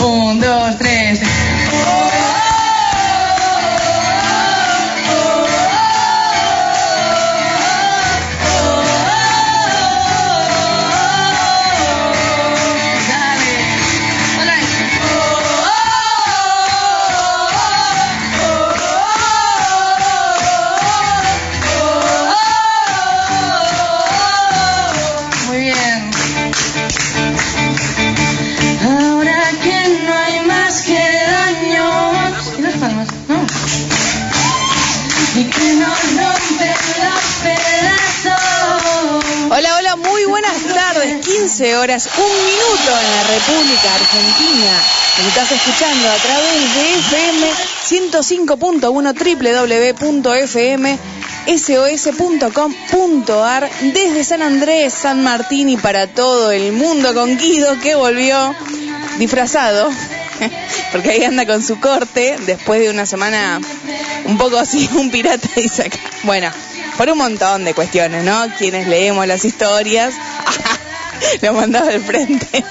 un, dos, tres. 14 horas, un minuto en la República Argentina. Estás escuchando a través de FM 105.1 www.fmsos.com.ar desde San Andrés, San Martín y para todo el mundo con Guido que volvió disfrazado porque ahí anda con su corte después de una semana un poco así, un pirata y saca. Bueno, por un montón de cuestiones, ¿no? Quienes leemos las historias lo mandaba al frente.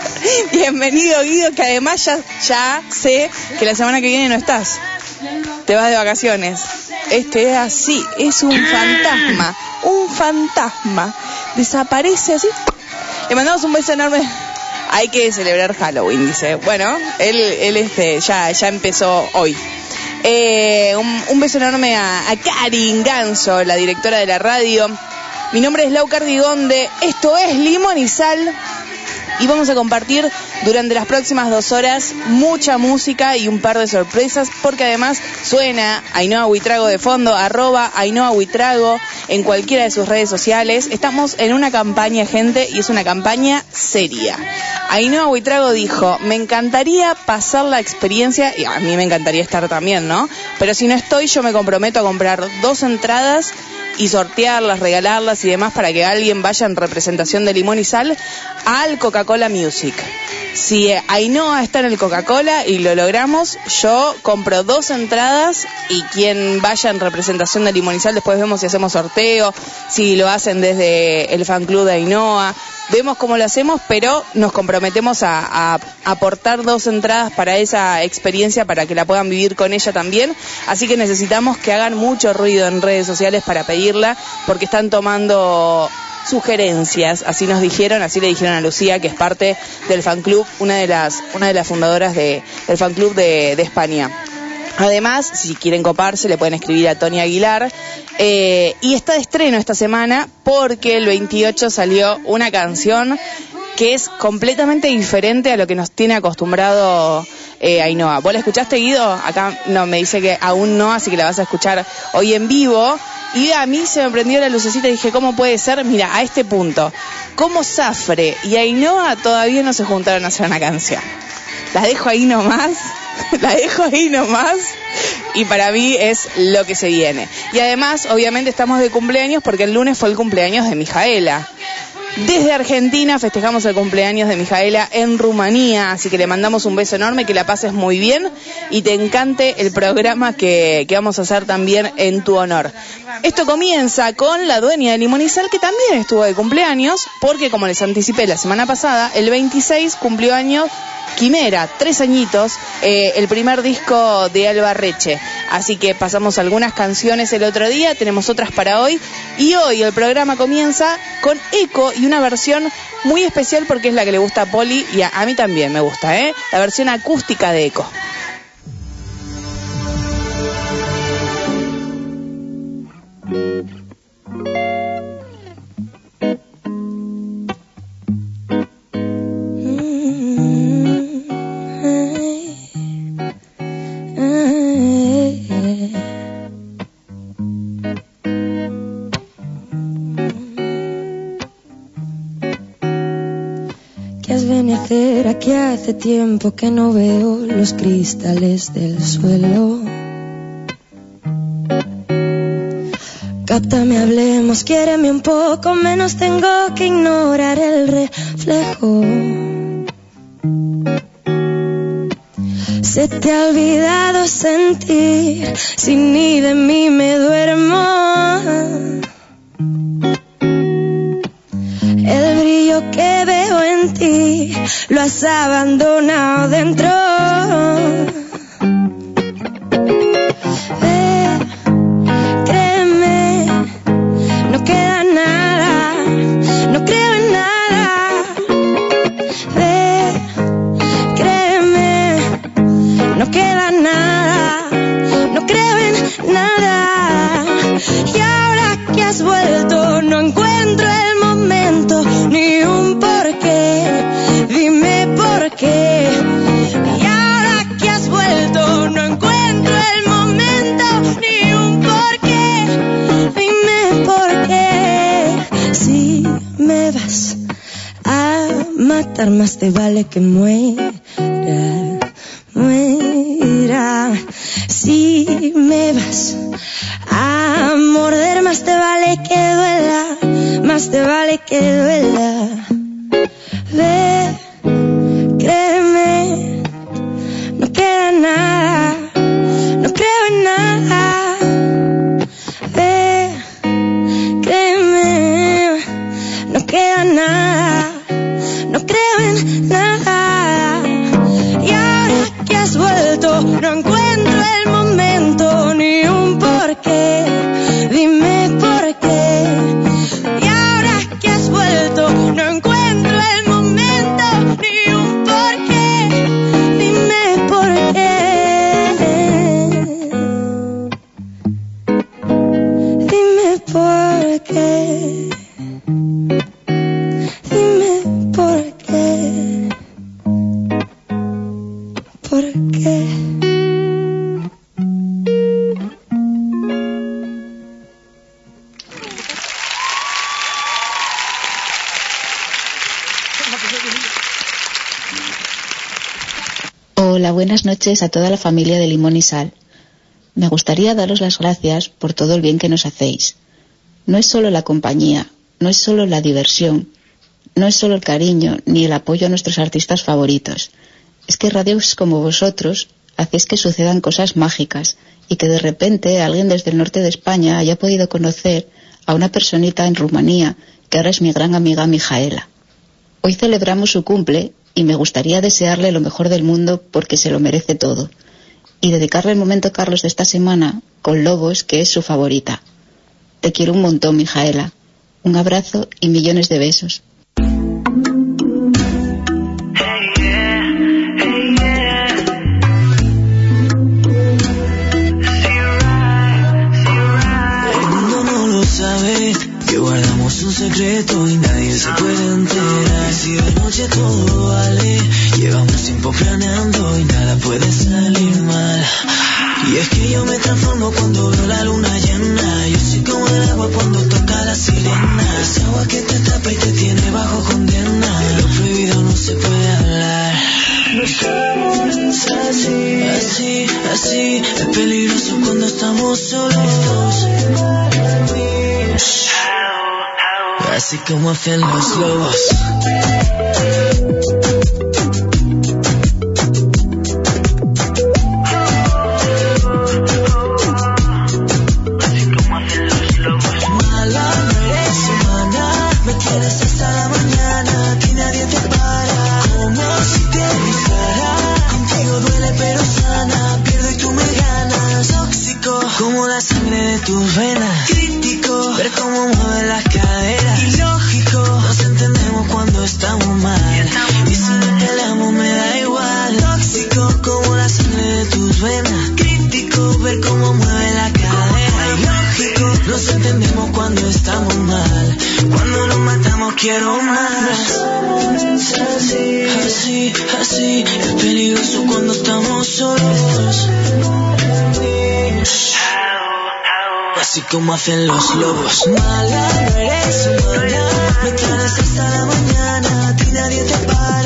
Bienvenido Guido, que además ya, ya sé que la semana que viene no estás. Te vas de vacaciones. Este es así, es un fantasma, un fantasma. Desaparece así. Le mandamos un beso enorme. Hay que celebrar Halloween, dice. Bueno, él, él este, ya, ya empezó hoy. Eh, un, un beso enorme a, a Karin Ganso, la directora de la radio. Mi nombre es Lau Cardigonde. Esto es Limón y Sal. Y vamos a compartir durante las próximas dos horas mucha música y un par de sorpresas, porque además suena Ainhoa Huitrago de fondo, arroba Ainhoa Huitrago en cualquiera de sus redes sociales. Estamos en una campaña, gente, y es una campaña seria. Ainhoa Huitrago dijo, me encantaría pasar la experiencia, y a mí me encantaría estar también, ¿no? Pero si no estoy, yo me comprometo a comprar dos entradas y sortearlas, regalarlas y demás para que alguien vaya en representación de limón y sal al Coca-Cola Music. Si Ainhoa está en el Coca-Cola y lo logramos, yo compro dos entradas y quien vaya en representación de sal, después vemos si hacemos sorteo, si lo hacen desde el fan club de Ainhoa. Vemos cómo lo hacemos, pero nos comprometemos a aportar dos entradas para esa experiencia, para que la puedan vivir con ella también. Así que necesitamos que hagan mucho ruido en redes sociales para pedirla, porque están tomando sugerencias, así nos dijeron, así le dijeron a Lucía, que es parte del fan club, una de las, una de las fundadoras de, del fan club de, España. Además, si quieren coparse, le pueden escribir a Tony Aguilar. Eh, y está de estreno esta semana porque el 28 salió una canción que es completamente diferente a lo que nos tiene acostumbrado eh, Ainhoa. ¿Vos la escuchaste, Guido? Acá no, me dice que aún no, así que la vas a escuchar hoy en vivo. Y a mí se me prendió la lucecita y dije, ¿cómo puede ser? Mira, a este punto, ¿cómo Zafre y Ainhoa todavía no se juntaron a hacer una canción? La dejo ahí nomás, la dejo ahí nomás y para mí es lo que se viene. Y además, obviamente estamos de cumpleaños porque el lunes fue el cumpleaños de Mijaela. Desde Argentina festejamos el cumpleaños de Mijaela en Rumanía, así que le mandamos un beso enorme, que la pases muy bien y te encante el programa que, que vamos a hacer también en tu honor. Esto comienza con la dueña de Limonizal, que también estuvo de cumpleaños, porque como les anticipé la semana pasada, el 26 cumplió años Quimera, tres añitos, eh, el primer disco de Alba Reche. Así que pasamos algunas canciones el otro día, tenemos otras para hoy. Y hoy el programa comienza con Eco y una versión muy especial porque es la que le gusta a Poli y a, a mí también me gusta, ¿eh? La versión acústica de Eco. Tiempo que no veo los cristales del suelo. Cáptame, hablemos, quiéreme un poco menos, tengo que ignorar el reflejo. Se te ha olvidado sentir, si ni de mí me duermo. El brillo que veo en ti lo has abandonado dentro. Más te vale que muera. Muera. Si me vas a morder, más te vale que duela. Más te vale que duela. Buenas noches a toda la familia de Limón y Sal. Me gustaría daros las gracias por todo el bien que nos hacéis. No es solo la compañía, no es solo la diversión, no es solo el cariño ni el apoyo a nuestros artistas favoritos. Es que radios como vosotros hacéis que sucedan cosas mágicas y que de repente alguien desde el norte de España haya podido conocer a una personita en Rumanía que ahora es mi gran amiga Mijaela. Hoy celebramos su cumple y me gustaría desearle lo mejor del mundo porque se lo merece todo. Y dedicarle el momento Carlos de esta semana con Lobos, que es su favorita. Te quiero un montón, Mijaela. Un abrazo y millones de besos. Se puede enterar. Si de noche todo vale, llevamos tiempo planeando y nada puede salir mal. Y es que yo me transformo cuando veo la luna llena. Yo soy como el agua cuando toca la sirena. Es agua que te tapa y te tiene bajo condena. De lo prohibido no se puede hablar. Nuestro amor es así, así, así. Es peligroso cuando estamos solos. Así como hacen los lobos. Quiero más. Así, así, así. Es peligroso cuando estamos solos. Así como hacen los lobos. Mala, no eres. Me hasta la mañana. A ti nadie te para.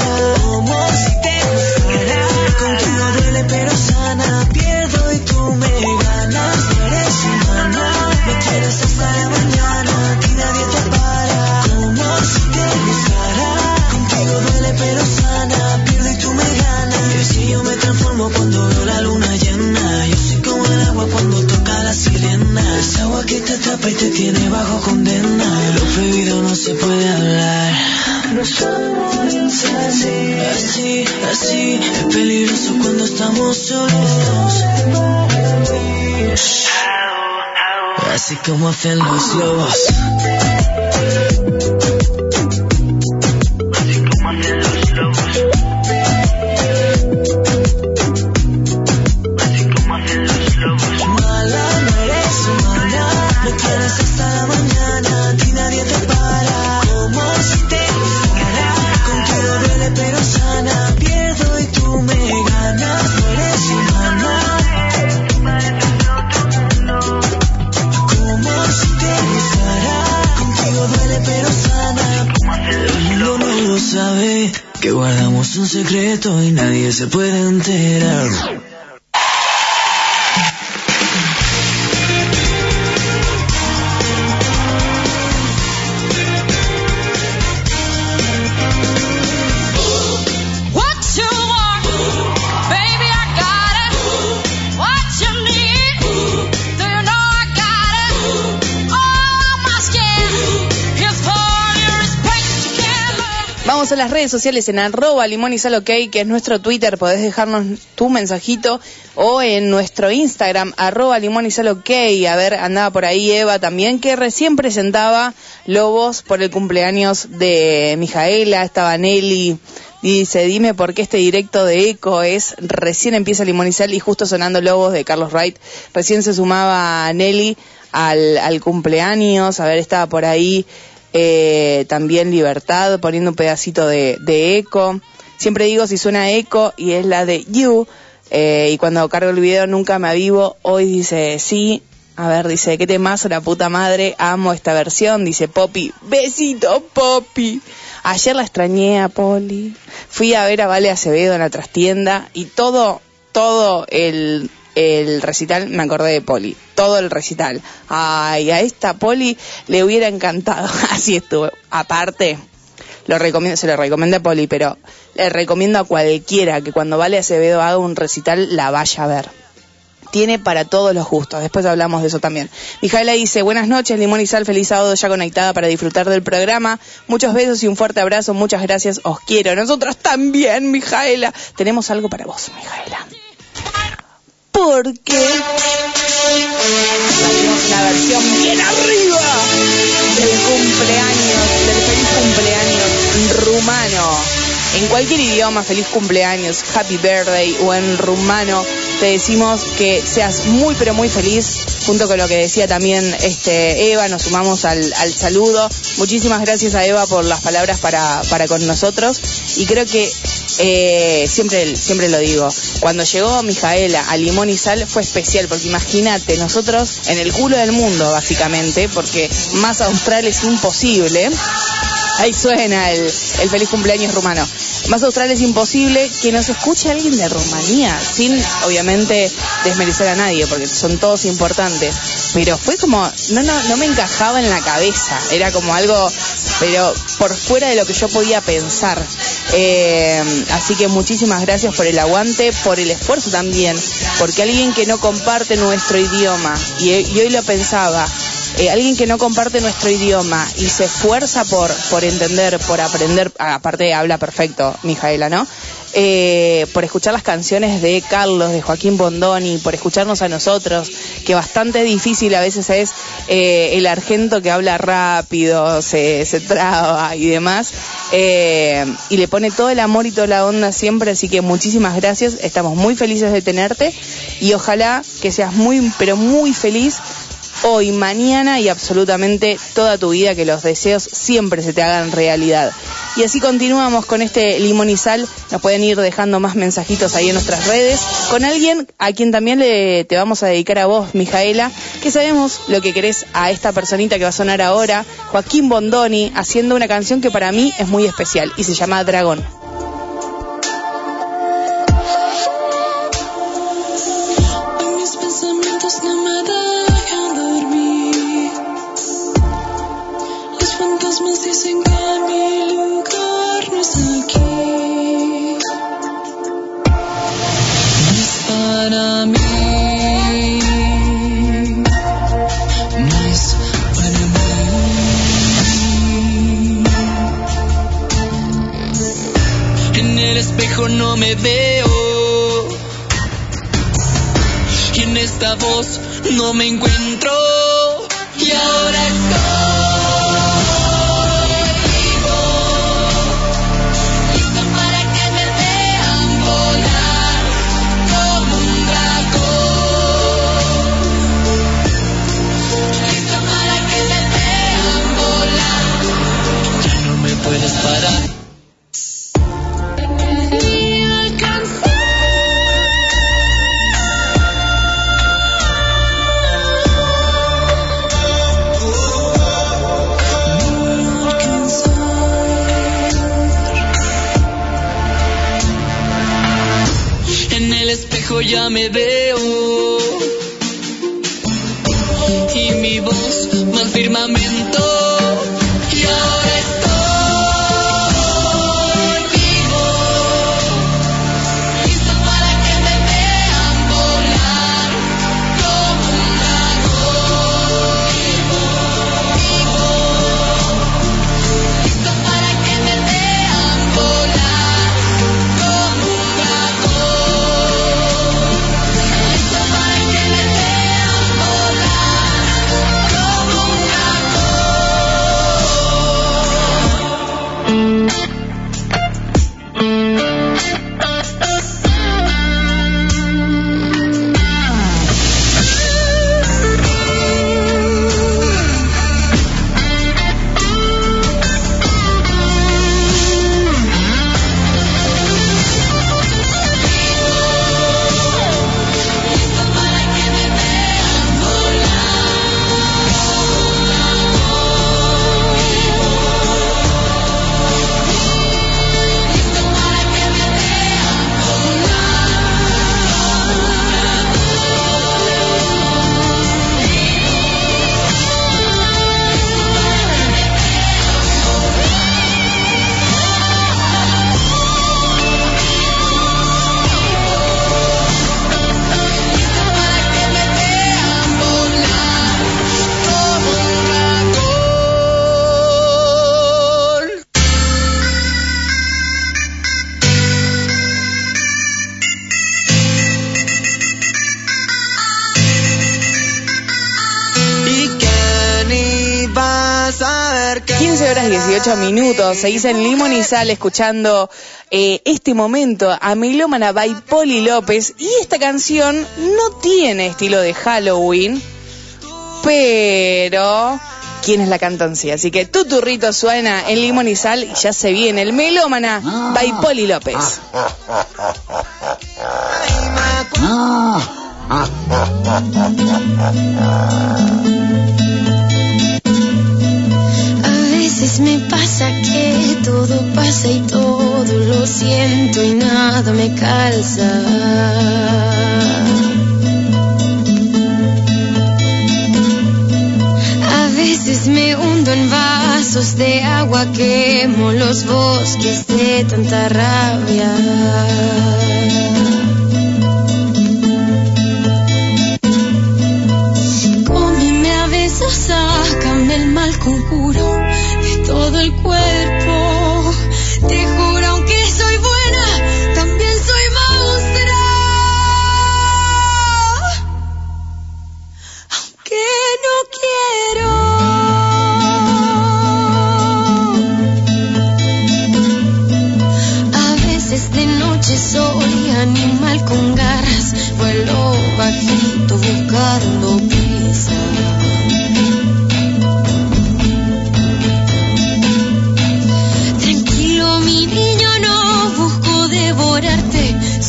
atrapa y te tiene bajo condena. De lo prohibido no se puede hablar. No somos así, así, así. Es peligroso cuando estamos solos. Así como hacen los lobos. Así como hacen los lobos. Secreto y nadie se puede enterar. Las redes sociales en arroba limón y sal ok, que es nuestro Twitter, podés dejarnos tu mensajito o en nuestro Instagram, arroba limón y sal ok. A ver, andaba por ahí Eva también, que recién presentaba Lobos por el cumpleaños de Mijaela, estaba Nelly. Dice, dime por qué este directo de Eco es recién empieza Limón y Sal y justo sonando Lobos de Carlos Wright. Recién se sumaba Nelly al, al cumpleaños, a ver, estaba por ahí eh, también Libertad poniendo un pedacito de, Eco. Siempre digo si suena Eco y es la de You. eh, y cuando cargo el video nunca me avivo. Hoy dice sí. A ver, dice, qué temazo la puta madre. Amo esta versión. Dice Poppy. Besito, Poppy. Ayer la extrañé a Poli. Fui a ver a Vale Acevedo en la trastienda y todo, todo el, el recital me acordé de Poli. Todo el recital. Ay, a esta Poli le hubiera encantado. Así estuvo. Aparte, lo recomiendo, se lo recomiendo a Poli, pero le recomiendo a cualquiera que cuando Vale Acevedo haga un recital la vaya a ver. Tiene para todos los gustos. Después hablamos de eso también. Mijaela dice, buenas noches, Limón y Sal, feliz sábado ya conectada para disfrutar del programa. Muchos besos y un fuerte abrazo, muchas gracias, os quiero. Nosotros también, Mijaela. Tenemos algo para vos, Mijaela. Porque tenemos una versión bien arriba del cumpleaños, del feliz cumpleaños rumano. En cualquier idioma, feliz cumpleaños, happy birthday o en rumano, te decimos que seas muy pero muy feliz, junto con lo que decía también este Eva, nos sumamos al, al saludo. Muchísimas gracias a Eva por las palabras para, para con nosotros y creo que eh, siempre, siempre lo digo, cuando llegó Mijaela a Limón y Sal fue especial, porque imagínate, nosotros en el culo del mundo básicamente, porque más austral es imposible. Ahí suena el, el feliz cumpleaños rumano. Más austral es imposible que nos escuche alguien de Rumanía, sin obviamente desmerecer a nadie, porque son todos importantes. Pero fue como, no, no, no me encajaba en la cabeza, era como algo, pero por fuera de lo que yo podía pensar. Eh, así que muchísimas gracias por el aguante, por el esfuerzo también, porque alguien que no comparte nuestro idioma, y, y hoy lo pensaba, eh, alguien que no comparte nuestro idioma y se esfuerza por, entender, por aprender, aparte habla perfecto, Mijaela, ¿no? Eh, por escuchar las canciones de Carlos, de Joaquín Bondoni, por escucharnos a nosotros, que bastante difícil a veces es eh, el argento que habla rápido, se, traba y demás, y le pone todo el amor y toda la onda siempre, así que muchísimas gracias, estamos muy felices de tenerte y ojalá que seas muy, pero muy feliz hoy, mañana y absolutamente toda tu vida, que los deseos siempre se te hagan realidad. Y así continuamos con este limón y sal. Nos pueden ir dejando más mensajitos ahí en nuestras redes. Con alguien a quien también le, te vamos a dedicar a vos, Mijaela, que sabemos lo que querés a esta personita que va a sonar ahora, Joaquín Bondoni, haciendo una canción que para mí es muy especial y se llama Dragón. 13 horas 18 minutos. Se en limón y sal escuchando eh, este momento a Melómana by Poli López. Y esta canción no tiene estilo de Halloween, pero quienes la cantan. Así que tu turrito suena en limón y sal y ya se viene el Melómana by ah. Poli López. Ah. Veces me pasa que todo pasa y todo lo siento y nada me calza. A veces me hundo en vasos de agua, quemo los bosques de tanta rabia. Cómeme a besos, sácame el mal conjuro todo el cuerpo. Te juro, aunque soy buena, también soy monstruo. Aunque no quiero. A veces de noche soy animal con garras, vuelo bajito buscando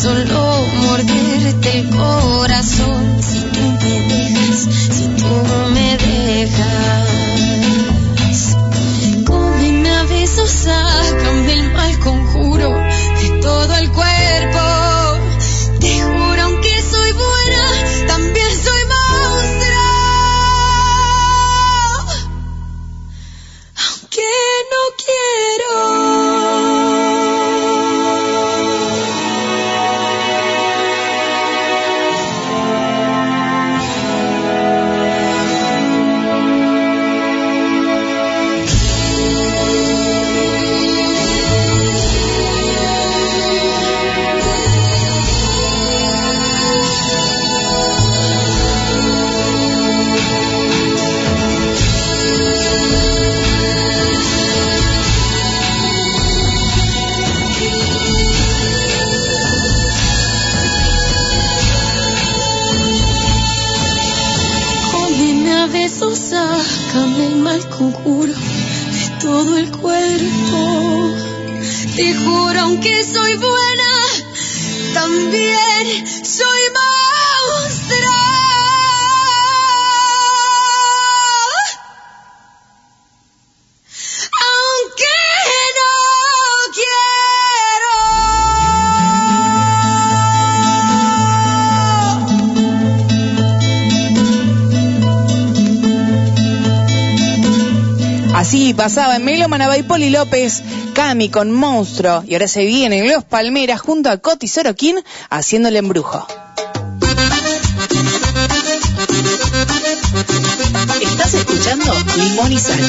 solo morderte el corazón. Si tú me dejas, si tú me dejas. Cómeme a besos, soy buena, también soy monstruo. Aunque no quiero. Así pasaba en Melo Manaba y Poli López, Cami con Monstruo. Y ahora se vienen Los Palmeras junto a Coti Sorokin haciendo el embrujo. Estás escuchando Limón y Sal.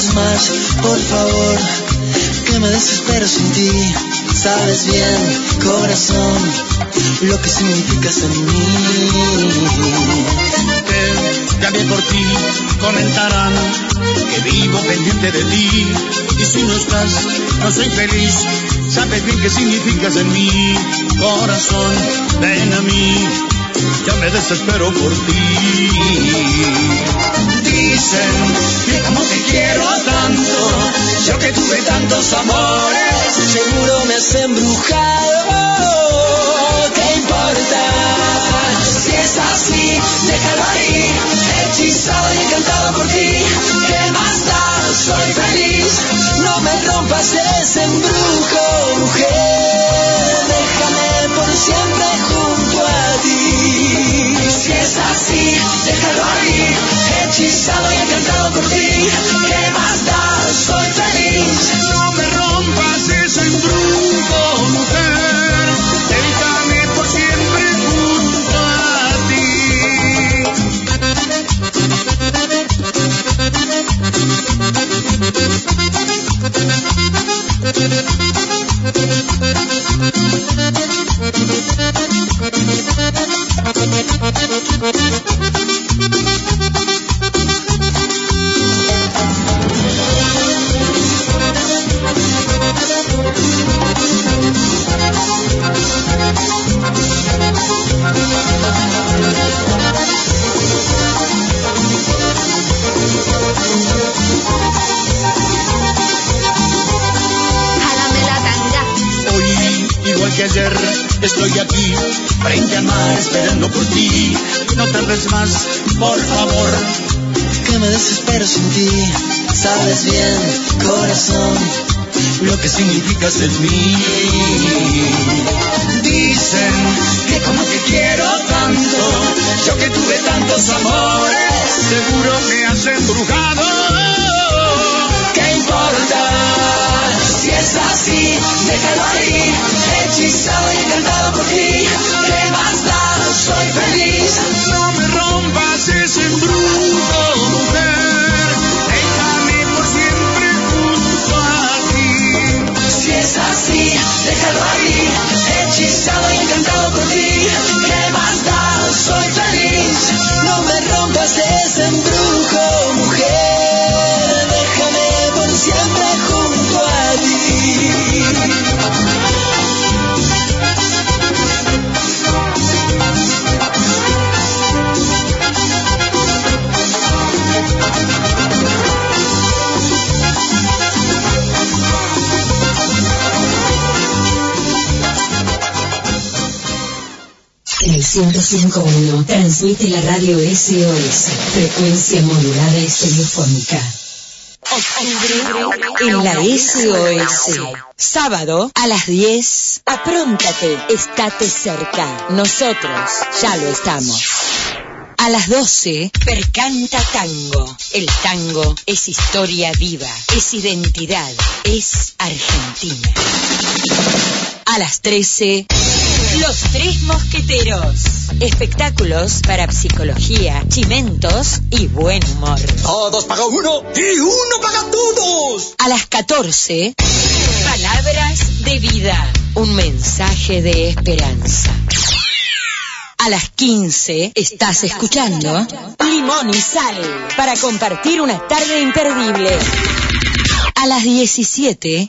Tardes más, por favor, que me desespero sin ti. Sabes bien, corazón, lo que significas en mí. que cambié por ti, comentarán que vivo pendiente de ti. Y si no estás, no soy feliz. Sabes bien qué significas en mí, corazón, ven a mí. Ya me desespero por ti. Dicen que como te quiero tanto, yo que tuve tantos amores, Seguro me has embrujado. ¿Qué importa? Si es así, déjalo ahí, hechizado y encantado por ti. ¿Qué más da? Soy feliz. No me rompas ese embrujo, mujer. Déjame por siempre junto a ti. Si es así, déjalo ahí, hechizado y encantado por ti. ¿Qué más da? Soy feliz. No me rompas ese embrujo, que significas en mí. Dicen que como te quiero tanto, yo que tuve tantos amores, seguro me has embrujado. 105.1 transmite la radio SOS, frecuencia modulada. Octubre en la SOS. Sábado a las 10. Apróntate, estate cerca. Nosotros ya lo estamos. A las 12, Percanta Tango. El tango es historia viva, es identidad, es Argentina. A las 13, Los Tres Mosqueteros. Espectáculos para psicología, chimentos y buen humor. Todos paga uno y uno paga todos. A las 14, Palabras de vida. Un mensaje de esperanza. A las 15 estás escuchando Limón y Sal para compartir una tarde imperdible. A las 17,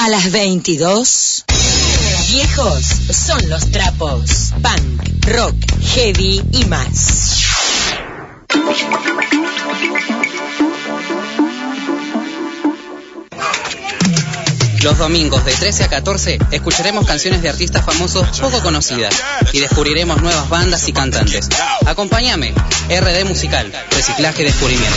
A las 22, viejos son los trapos, punk, rock, heavy y más. Los domingos de 13 a 14 escucharemos canciones de artistas famosos poco conocidas y descubriremos nuevas bandas y cantantes. Acompáñame, RD Musical, Reciclaje y Descubrimiento.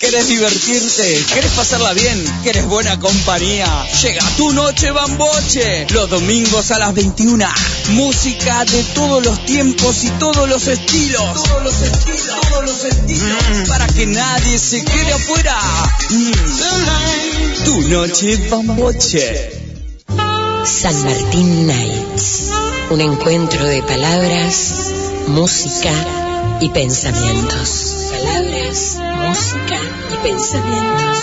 ¿Quieres divertirte? ¿Quieres pasarla bien? ¿Quieres buena compañía? Llega tu noche bamboche. Los domingos a las 21. Música de todos los tiempos y todos los estilos. Todos los estilos. Todos los estilos. Para que nadie se quede afuera. Mm. Tu noche bamboche. San Martín Nights. Un encuentro de palabras, música y pensamientos. Palabras, música y pensamientos.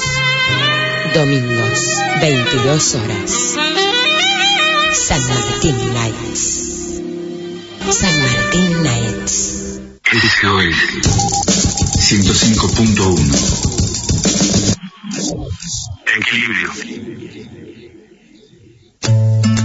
Domingos, 22 horas. San Martín Nights. San Martín Nights. RGOL 105.1 Equilibrio.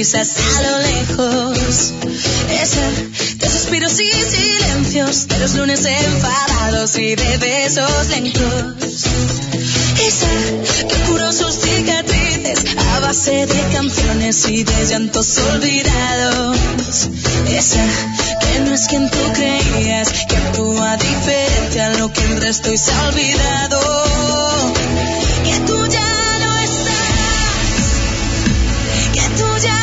Y de risas a lo lejos. Esa de suspiros y silencios, de los lunes enfadados y de besos lentos. Esa que curó sus cicatrices a base de canciones y de llantos olvidados. Esa que no es quien tú creías, que actúa diferente a lo que el resto y se olvidado. Que tú ya no estás, que tú ya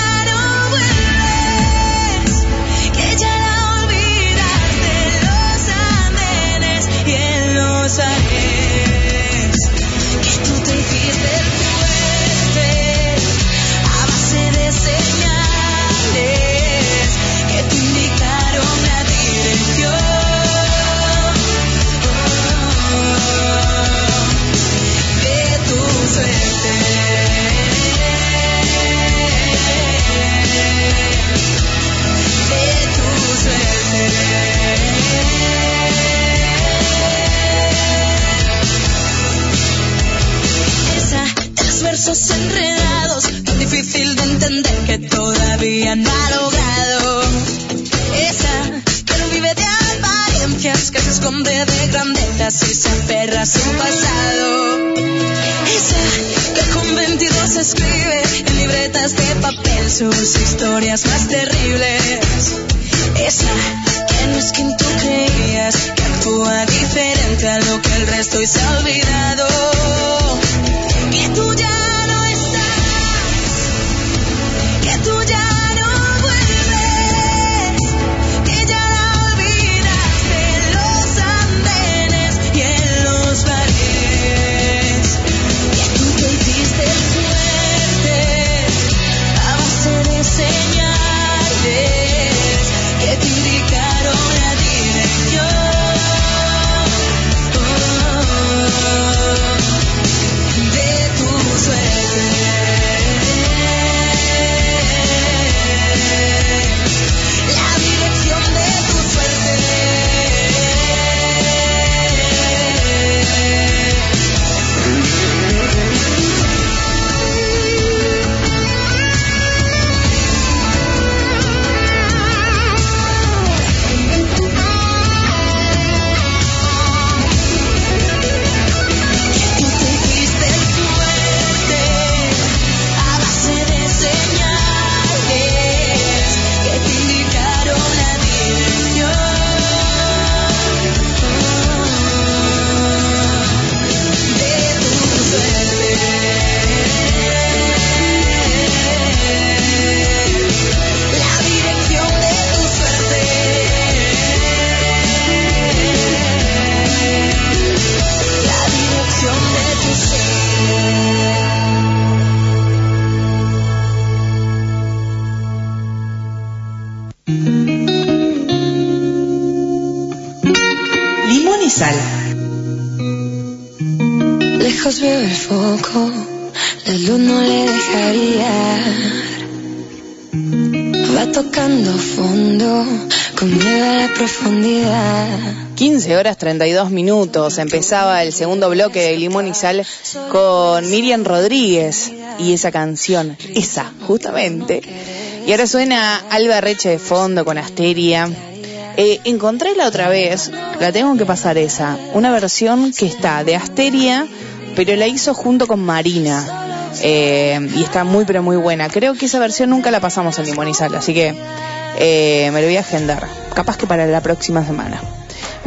versos enredados, tan difícil de entender que todavía no ha logrado. Esa que no vive de apariencias, que se esconde de grandezas y se aferra a su pasado. Esa que con 22 escribe en libretas de papel sus historias más terribles. Esa que no es quien tú creías, que actúa diferente a lo que el resto y se ha olvidado. Que tú ya La. Va tocando fondo, con miedo a la profundidad. 15 horas 32 minutos. Empezaba el segundo bloque de Limón y Sal con Miriam Rodríguez y esa canción, esa, justamente. Y ahora suena Alba Reche de fondo con Asteria. Eh, encontré la otra vez, la tengo que pasar esa, una versión que está de Asteria, pero la hizo junto con Marina. Eh, y está muy pero muy buena. Creo que esa versión nunca la pasamos en Sal, así que eh, me lo voy a agendar. Capaz que para la próxima semana.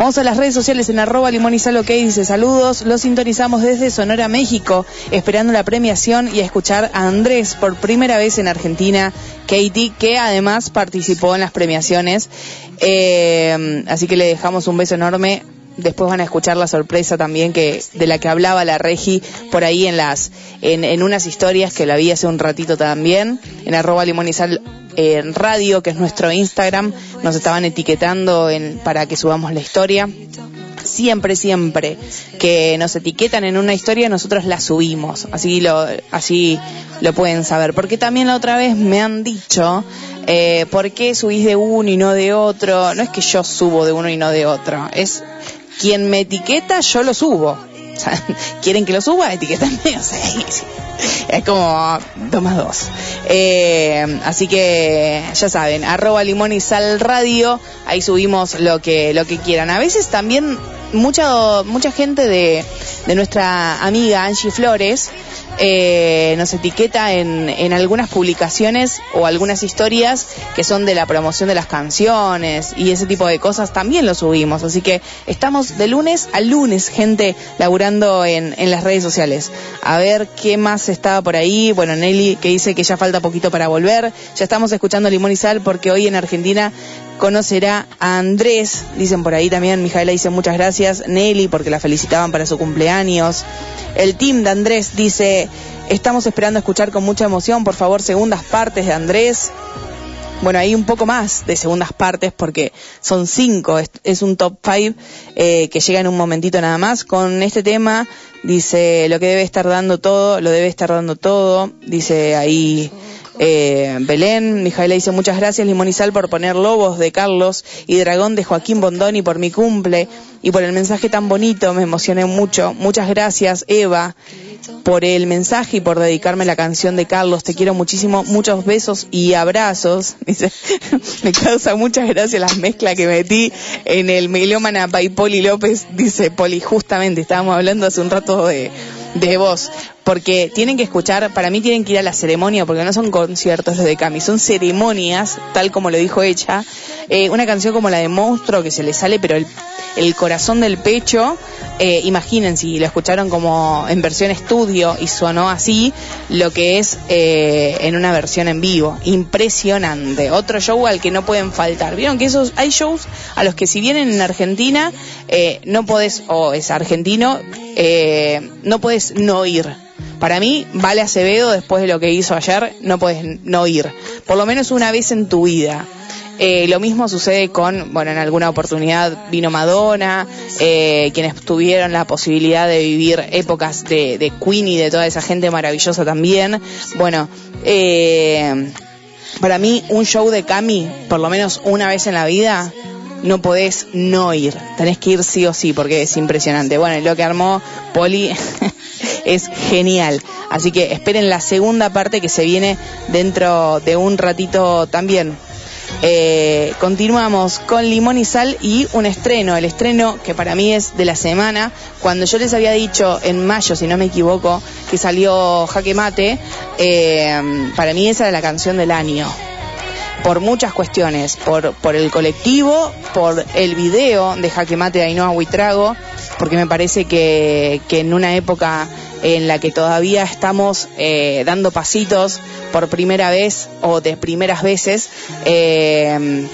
Vamos a las redes sociales en arroba limón y sal, ok, saludos. Los sintonizamos desde Sonora, México, esperando la premiación y a escuchar a Andrés por primera vez en Argentina, Katie, que además participó en las premiaciones. Eh, así que le dejamos un beso enorme. Después van a escuchar la sorpresa también que de la que hablaba la Regi por ahí en las en, en unas historias que la vi hace un ratito también en arroba sal en radio que es nuestro Instagram. Nos estaban etiquetando en, para que subamos la historia. Siempre siempre que nos etiquetan en una historia nosotros la subimos. Así lo así lo pueden saber. Porque también la otra vez me han dicho eh, ¿por qué subís de uno y no de otro? No es que yo subo de uno y no de otro, es quien me etiqueta, yo lo subo. ¿Quieren que lo suba? Etiquetenme, o sea, es como dos más dos. Eh, así que ya saben, arroba limón y sal radio, ahí subimos lo que, lo que quieran. A veces también mucha, mucha gente de, de nuestra amiga Angie Flores eh, nos etiqueta en, en algunas publicaciones o algunas historias que son de la promoción de las canciones y ese tipo de cosas también lo subimos. Así que estamos de lunes a lunes, gente, laburando en, en las redes sociales. A ver qué más estaba por ahí. Bueno, Nelly que dice que ya falta poquito para volver. Ya estamos escuchando Limón y Sal porque hoy en Argentina conocerá a Andrés, dicen por ahí también, Mijaela dice muchas gracias, Nelly porque la felicitaban para su cumpleaños, el team de Andrés dice, estamos esperando escuchar con mucha emoción, por favor, segundas partes de Andrés. Bueno, hay un poco más de segundas partes porque son cinco, es, un top five eh, que llega en un momentito nada más. Con este tema dice lo que debe estar dando todo, lo debe estar dando todo, dice ahí eh, Belén, Mijaela dice muchas gracias Limonizal por poner Lobos de Carlos y Dragón de Joaquín Bondoni por mi cumple y por el mensaje tan bonito, me emocioné mucho. Muchas gracias Eva por el mensaje y por dedicarme la canción de Carlos. Te quiero muchísimo, muchos besos y abrazos. Dice, me causa muchas gracias las mezclas que metí en el melómana by Poli López. Dice Poli, justamente estábamos hablando hace un rato de, de vos. Porque tienen que escuchar, para mí tienen que ir a la ceremonia, porque no son conciertos los de Cami, son ceremonias, tal como lo dijo ella. Eh, una canción como la de Monstruo, que se le sale, pero el, el corazón del pecho, eh, imaginen si lo escucharon como en versión estudio y sonó así, lo que es eh, en una versión en vivo. Impresionante. Otro show al que no pueden faltar. Vieron que esos, hay shows a los que si vienen en Argentina, eh, no podés, o es argentino, eh, no puedes no ir. Para mí, Vale Acevedo, después de lo que hizo ayer, no puedes no ir. Por lo menos una vez en tu vida. Eh, lo mismo sucede con, bueno, en alguna oportunidad vino Madonna, eh, quienes tuvieron la posibilidad de vivir épocas de, de Queen y de toda esa gente maravillosa también. Bueno, eh, para mí un show de Cami, por lo menos una vez en la vida, no podés no ir. Tenés que ir sí o sí porque es impresionante. Bueno, lo que armó Poli es genial. Así que esperen la segunda parte que se viene dentro de un ratito también. Eh, continuamos con Limón y Sal y un estreno, el estreno que para mí es de la semana, cuando yo les había dicho en mayo, si no me equivoco, que salió Jaque Mate, eh, para mí esa era la canción del año. Por muchas cuestiones, por, por el colectivo, por el video de Jaque Mate de Ainhoa Huitrago, porque me parece que, que en una época en la que todavía estamos eh, dando pasitos por primera vez o de primeras veces, eh,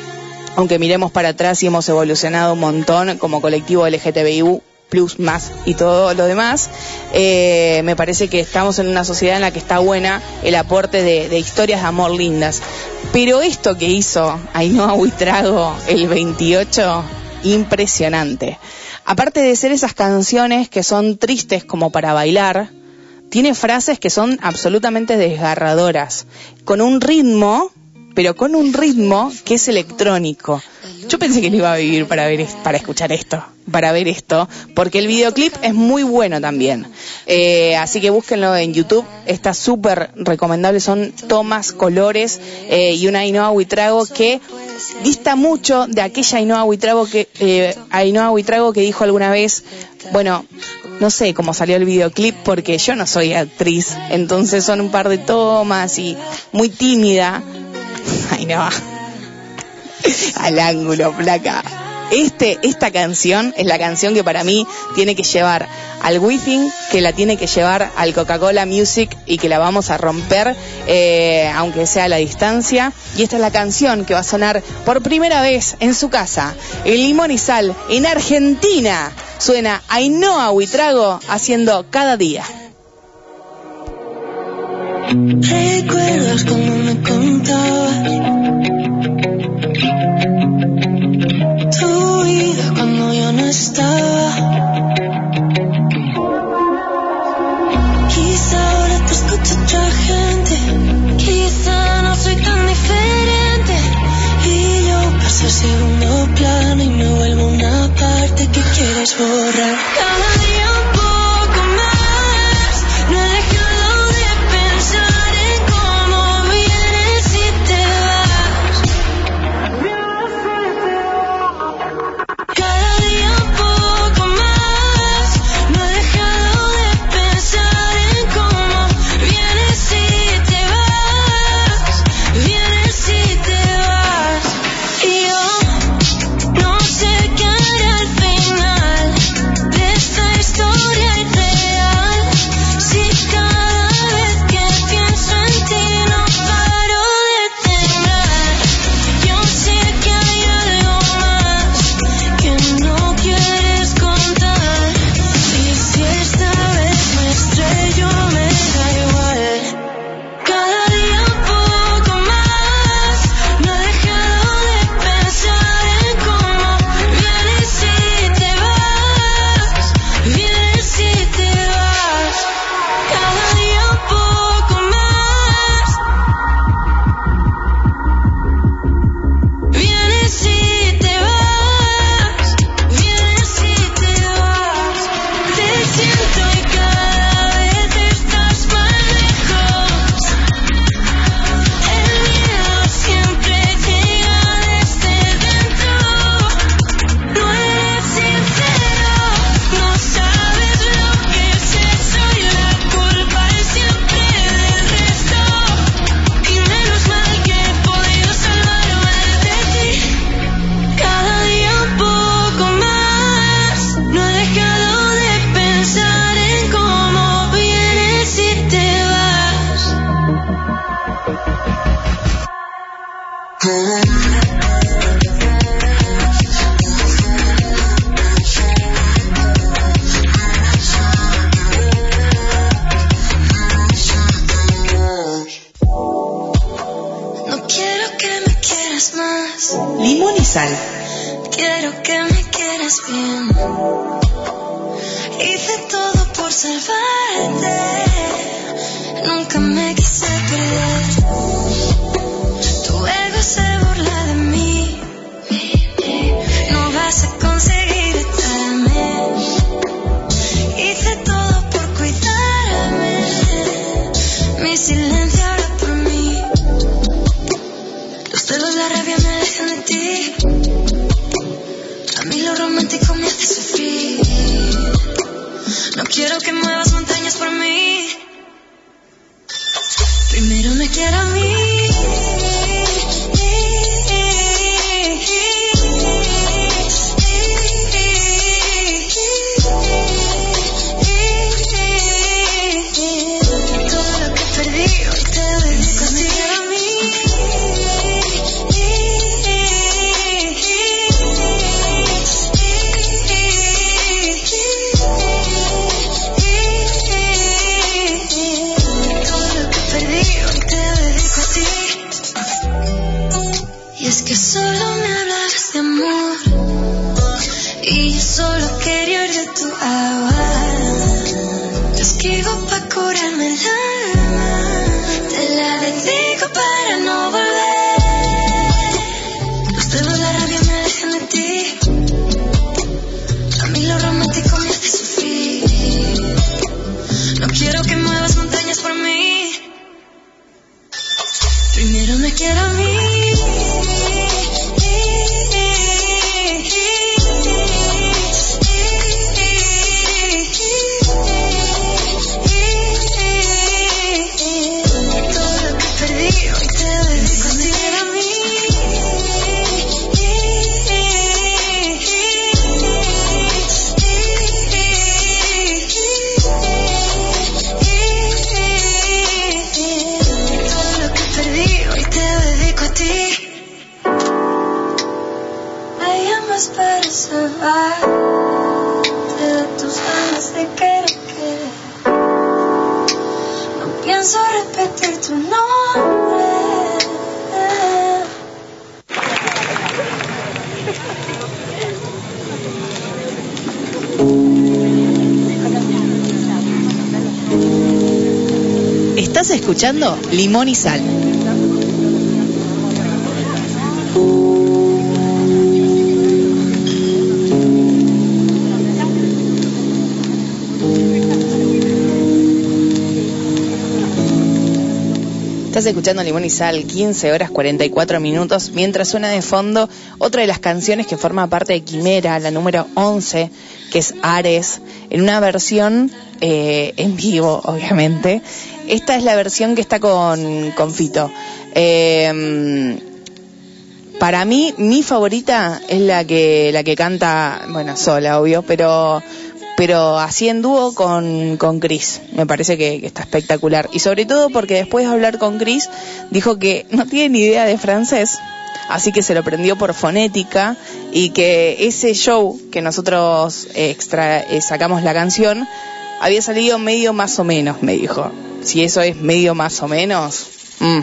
aunque miremos para atrás y hemos evolucionado un montón como colectivo LGTBIU plus más y todo lo demás, eh, me parece que estamos en una sociedad en la que está buena el aporte de, de historias de amor lindas. Pero esto que hizo Ainhoa Huitrago el 28, impresionante. Aparte de ser esas canciones que son tristes como para bailar, tiene frases que son absolutamente desgarradoras, con un ritmo, pero con un ritmo que es electrónico. Yo pensé que no iba a vivir para ver, escuchar esto, para ver esto, porque el videoclip es muy bueno también. Eh, así que búsquenlo en YouTube, está súper recomendable, son tomas, colores eh, y una Ainhoa Huitrago que dista mucho de aquella Ainhoa Huitrago que, eh, Ainhoa Huitrago que dijo alguna vez, bueno, no sé cómo salió el videoclip porque yo no soy actriz, entonces son un par de tomas y muy tímida. Ainhoa al ángulo, placa. Este, esta canción es la canción que para mí tiene que llevar al Wiffing, que la tiene que llevar al Coca-Cola Music y que la vamos a romper, eh, aunque sea a la distancia. Y esta es la canción que va a sonar por primera vez en su casa, en Limón y Sal, en Argentina. Suena Ainhoa Huitrago haciendo cada día. ¿Recuerdas cuando me contabas tu vida cuando yo no estaba? Quizá ahora te escucha otra gente, quizá no soy tan diferente. Y yo paso a segundo plano y me vuelvo una parte que quieres borrar. Escuchando Limón y Sal. Estás escuchando Limón y Sal, 15 horas 44 minutos, mientras suena de fondo otra de las canciones que forma parte de Quimera, la número 11, que es Ares, en una versión eh, en vivo, obviamente. Esta es la versión que está con, con Fito. Eh, para mí, mi favorita es la que, la que canta, bueno, sola, obvio, pero, pero así en dúo con, con Chris. Me parece que, está espectacular. Y sobre todo porque después de hablar con Chris, dijo que no tiene ni idea de francés. Así que se lo prendió por fonética y que ese show que nosotros extra, eh, sacamos la canción había salido medio más o menos, me dijo. Si eso es medio más o menos, mm,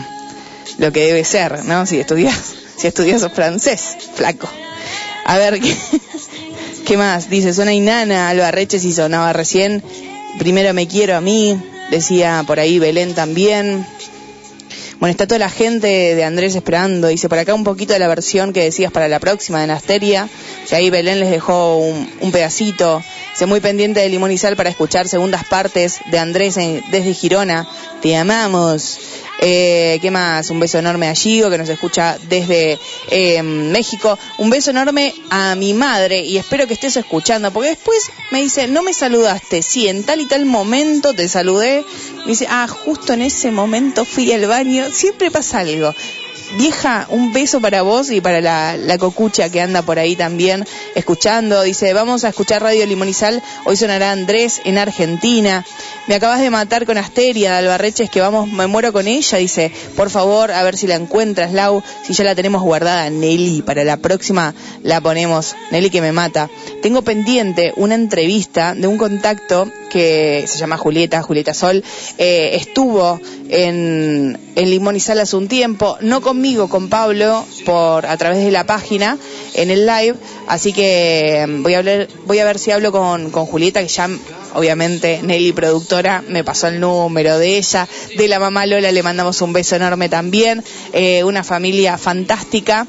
lo que debe ser, ¿no? Si estudias, si estudias francés, flaco. A ver, ¿qué, qué más? Dice, suena Inana, Alba Reches y sonaba recién. Primero me quiero a mí, decía por ahí Belén también. Bueno, está toda la gente de Andrés esperando. Dice por acá un poquito de la versión que decías para la próxima de Nasteria. Y ahí Belén les dejó un, un pedacito. Sé muy pendiente de Limón y Sal para escuchar segundas partes de Andrés en- desde Girona. Te amamos. Eh, ¿Qué más? Un beso enorme a Gigo que nos escucha desde eh, México. Un beso enorme a mi madre y espero que estés escuchando porque después me dice, no me saludaste. Sí, en tal y tal momento te saludé. Me dice, ah, justo en ese momento fui al baño. Siempre pasa algo. Vieja, un beso para vos y para la, cocucha que anda por ahí también escuchando. Dice, vamos a escuchar Radio Sal. Hoy sonará Andrés en Argentina. Me acabas de matar con Asteria de Albarreches, que vamos, me muero con ella. Dice, por favor, a ver si la encuentras, Lau. Si ya la tenemos guardada, Nelly. Para la próxima la ponemos. Nelly que me mata. Tengo pendiente una entrevista de un contacto que se llama Julieta, Julieta Sol. eh, estuvo en, en Sal hace un tiempo, no conmigo, con Pablo, por a través de la página, en el live. Así que mm, voy a hablar, voy a ver si hablo con, con Julieta, que ya obviamente Nelly productora me pasó el número de ella, de la mamá Lola le mandamos un beso enorme también, eh, una familia fantástica.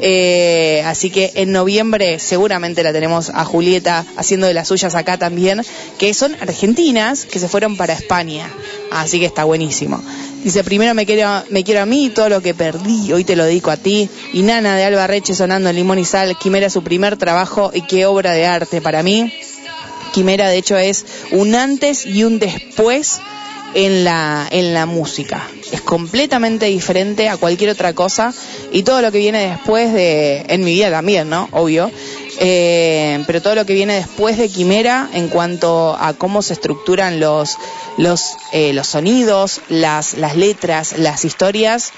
Eh, así que en noviembre seguramente la tenemos a Julieta haciendo de las suyas acá también, que son argentinas que se fueron para España. Así que está buenísimo. Dice, primero me quiero, me quiero a mí, todo lo que perdí, hoy te lo dedico a ti. Y Nana de Alba Reche sonando en Limón y Quimera su primer trabajo y qué obra de arte para mí. Quimera de hecho es un antes y un después en la, en la música. Es completamente diferente a cualquier otra cosa y todo lo que viene después de, en mi vida también, ¿no? Obvio. Eh, pero todo lo que viene después de Quimera en cuanto a cómo se estructuran los, los, eh, los sonidos, las, las letras, las historias,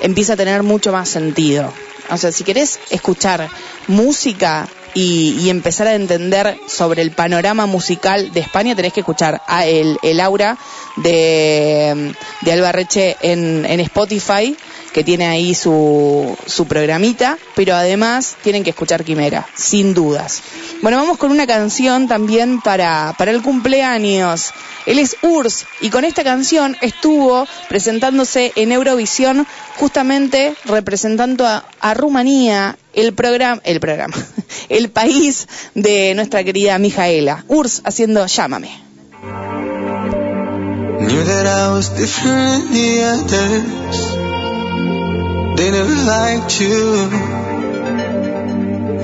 empieza a tener mucho más sentido. O sea, si querés escuchar música y, y empezar a entender sobre el panorama musical de España, tenés que escuchar a el, el aura de, de Alba Reche en, en Spotify que tiene ahí su, su programita, pero además tienen que escuchar Quimera, sin dudas. Bueno, vamos con una canción también para, para el cumpleaños. Él es Urs y con esta canción estuvo presentándose en Eurovisión justamente representando a, Rumanía, el programa, el programa, el país de nuestra querida Mijaela. Urs haciendo Llámame. They never liked you.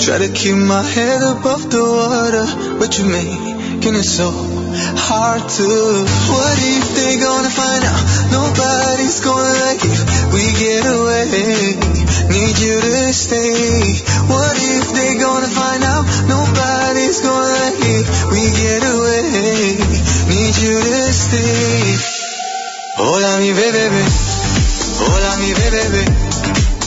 Try to keep my head above the water, but you're making it so hard to. What if they gonna find out? Nobody's gonna like if we get away. Need you to stay. What if they gonna find out? Nobody's gonna like if we get away. Need you to stay. Hola mi bebé, hola mi bebé.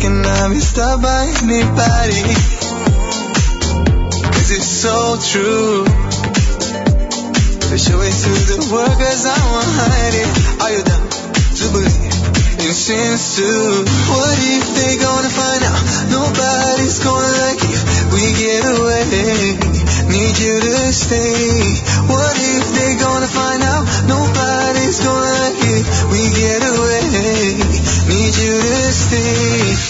Love cannot be stopped by anybody. Cause it's so true. So show it to the world cause I won't hide it. Are you down to believe in sins too? What if they gonna find out? Nobody's gonna like if we get away. Need you to stay. What if they gonna find out? Nobody's gonna like if we get away. Need you to stay.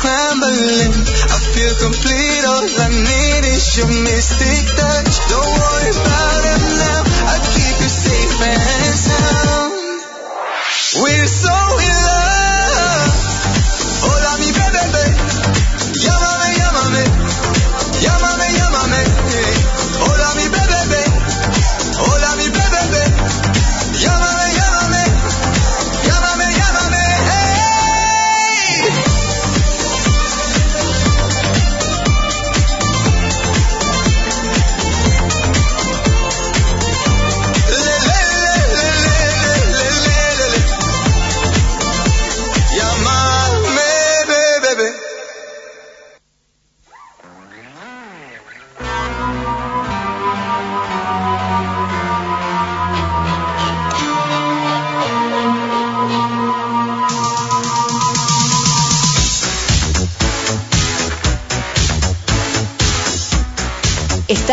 Scrambling. I feel complete, all I need is your mystic touch. Don't worry about it now, I keep you safe and sound. We're so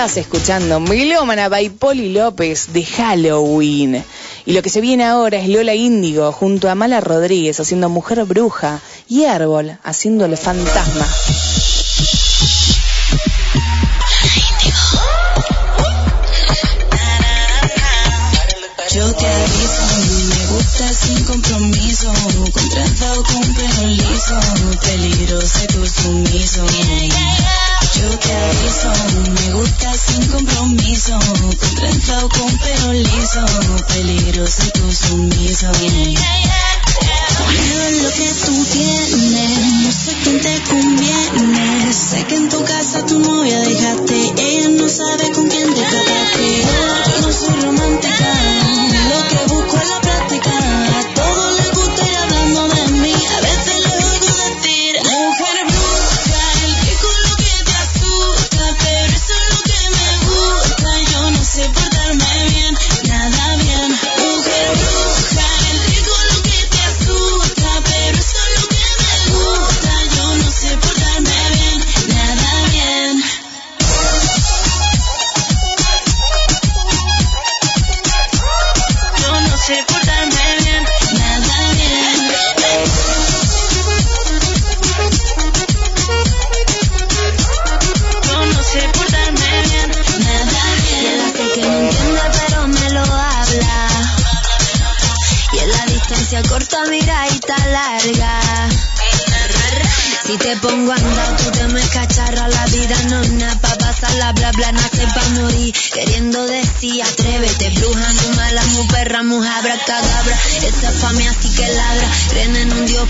Estás escuchando Melómana by Poli López de Halloween. Y lo que se viene ahora es Lola Índigo junto a Mala Rodríguez haciendo Mujer Bruja y Árbol haciéndole Fantasma. Yo te aviso, me gusta sin compromiso, con tranza o con pelo liso, peligroso y tu sumiso. Yo te aviso, me gusta sin compromiso, con tranza o con pelo liso, peligroso y tu sumiso. En lo que tú tienes, no sé quién te conviene, sé que en tu casa tu novia dejaste, ella no sabe con quién te escapaste. Yo no soy romántica, lo que busco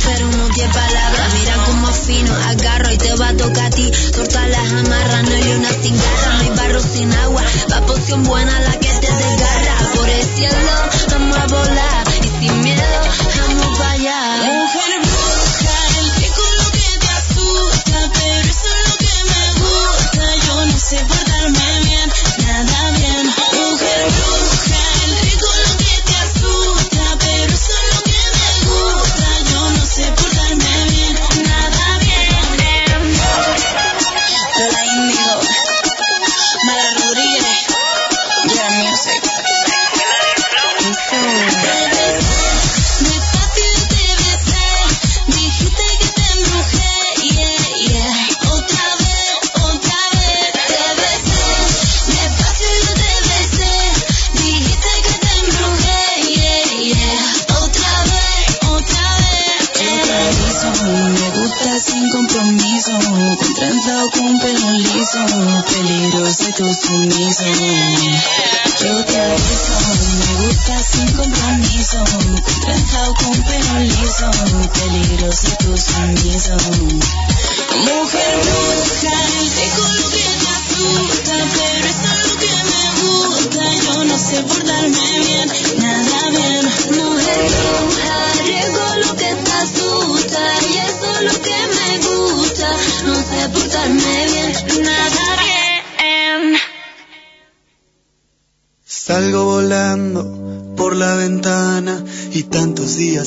pero no tiene palabra. Mira como fino, agarro y te va a tocar a ti. Torta las amarras, no hay una sin garra, no hay barro sin agua. Va poción buena la que y tu sumiso. Yo te aviso, me gusta sin compromiso, con trenza o con pelo liso, peligroso tu sumiso. Mujer bruja, te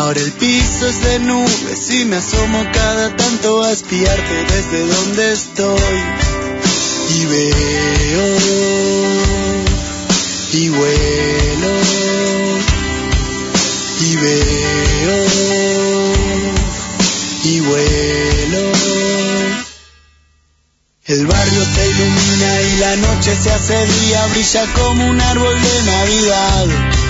Ahora el piso es de nubes y me asomo cada tanto a espiarte desde donde estoy. Y veo y vuelo y veo y vuelo. El barrio se ilumina y la noche se hace día, brilla como un árbol de Navidad.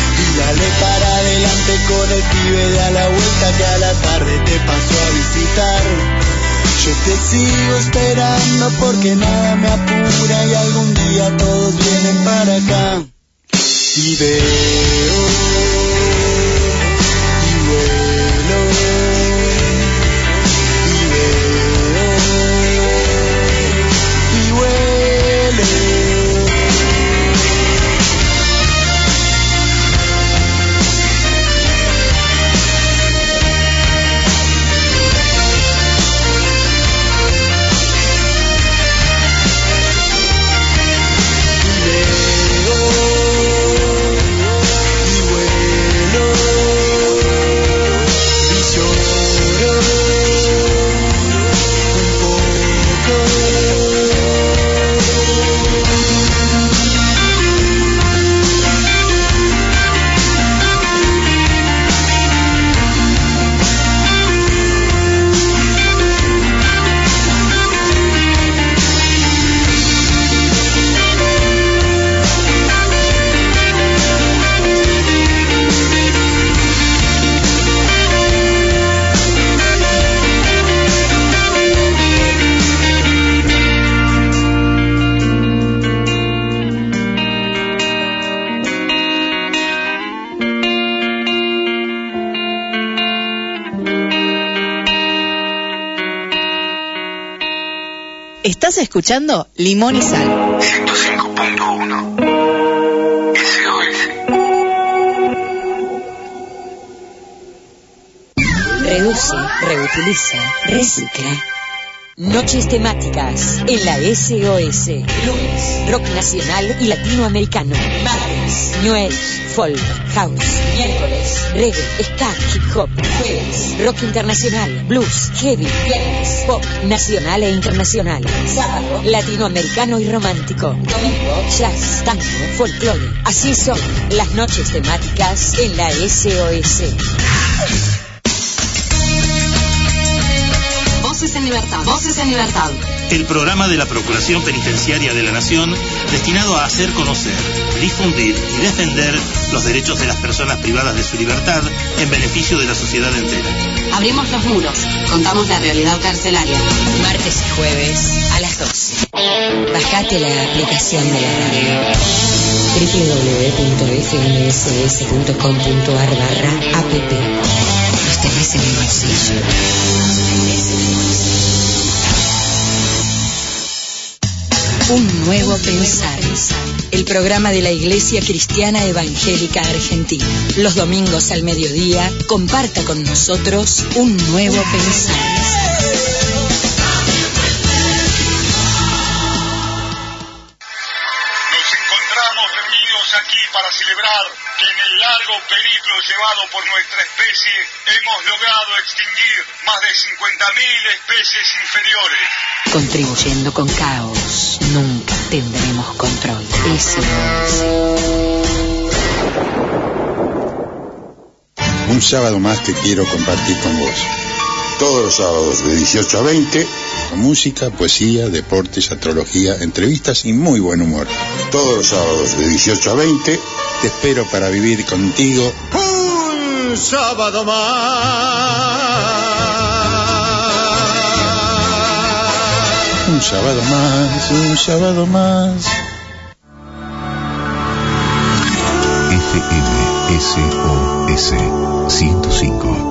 Y dale para adelante con el pibe de a la vuelta que a la tarde te pasó a visitar. Yo te sigo esperando porque nada me apura y algún día todos vienen para acá. Y veo escuchando Limón y Sal. 105.1 SOS. Reduce, reutiliza, recicla. Noches temáticas en la SOS. Lunes, rock nacional y latinoamericano. Martes, age, folk, house. Miércoles, reggae, ska, hip hop. Jueves, rock internacional, blues, heavy. Viernes, pop nacional e internacional. Sábado, latinoamericano y romántico. Domingo, jazz, tango, folclore. Así son las noches temáticas en la SOS. Libertad. Voces en libertad. El programa de la Procuración Penitenciaria de la Nación destinado a hacer conocer, difundir y defender los derechos de las personas privadas de su libertad en beneficio de la sociedad entera. Abrimos los muros. Contamos la realidad carcelaria. Martes y jueves a las 12. Bajate la aplicación de la radio www.fmss.com.ar barra app. Los tenés en el bolsillo. Un nuevo pensar. El programa de la Iglesia Cristiana Evangélica Argentina. Los domingos al mediodía, comparta con nosotros un nuevo pensar. Nos encontramos reunidos aquí para celebrar que en el largo periplo llevado por nuestra especie hemos logrado extinguir más de 50.000 especies inferiores. Contribuyendo con caos, tendremos control. SOS. Un sábado más que quiero compartir con vos. Todos los sábados de 18 a 20, con música, poesía, deportes, astrología, entrevistas y muy buen humor. Todos los sábados de 18 a 20, te espero para vivir contigo Un sábado más. Un sábado más, un sábado más. FMSOS 105.1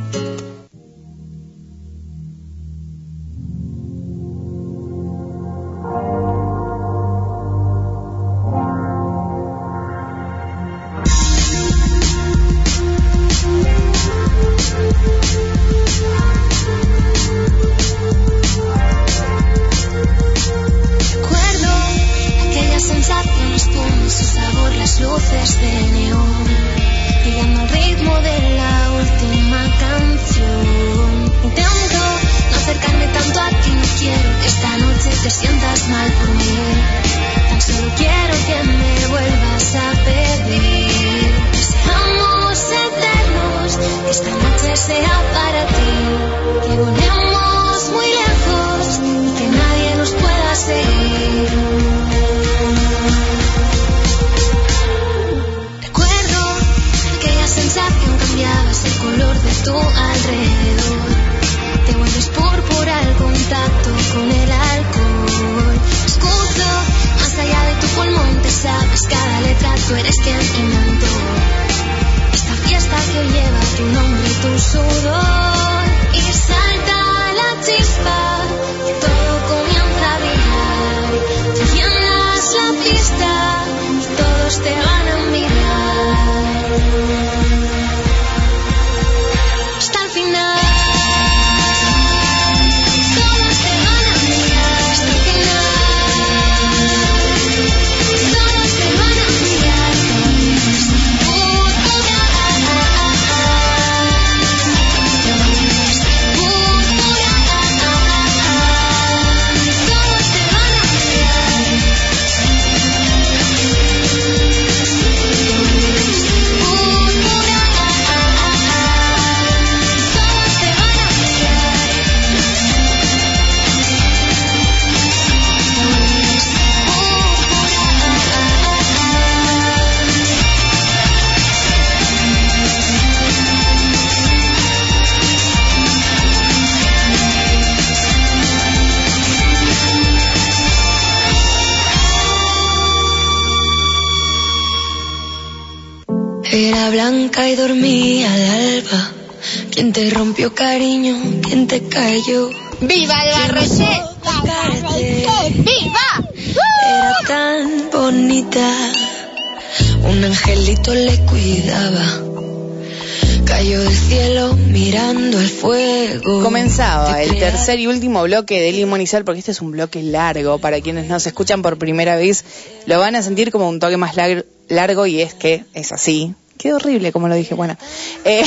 Tercer y último bloque de Sal, porque este es un bloque largo. Para quienes nos escuchan por primera vez, lo van a sentir como un toque más lar- largo y es que es así. Qué horrible como lo dije. Bueno, eh,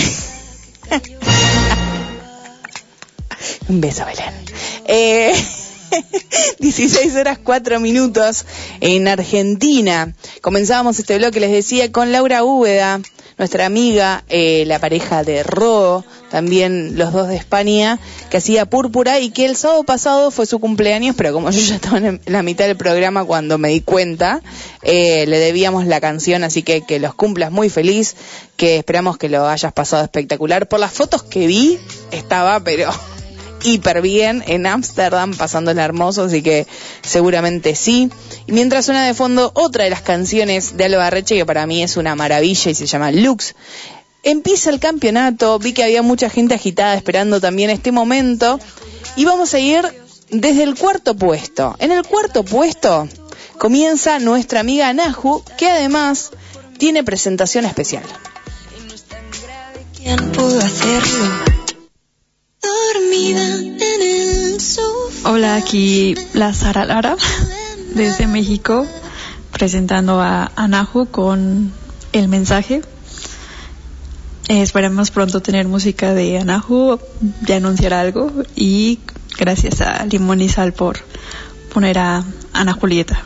un beso, Belén. Eh, 16 horas 4 minutos en Argentina. Comenzábamos este bloque, les decía, con Laura Úbeda, nuestra amiga, eh, la pareja de Ro, también los dos de España, que hacía Púrpura y que el sábado pasado fue su cumpleaños, pero como yo ya estaba en la mitad del programa cuando me di cuenta, eh, le debíamos la canción, así que que los cumplas muy feliz, que esperamos que lo hayas pasado espectacular. Por las fotos que vi, estaba, pero hiper bien en Ámsterdam, pasándola hermoso, así que seguramente sí. Y mientras suena de fondo otra de las canciones de Alba Reche, que para mí es una maravilla y se llama Lux. Empieza el campeonato, vi que había mucha gente agitada esperando también este momento. Y vamos a ir desde el cuarto puesto. En el cuarto puesto comienza nuestra amiga Nahu, que además tiene presentación especial. ¿Quién pudo hacerlo? Dormida en el sofá. Hola, aquí la Sara Lara desde México presentando a Anahu con el mensaje. Eh, esperemos pronto tener música de Anahu, ya anunciar algo y gracias a Limón y Sal por poner a Ana Julieta.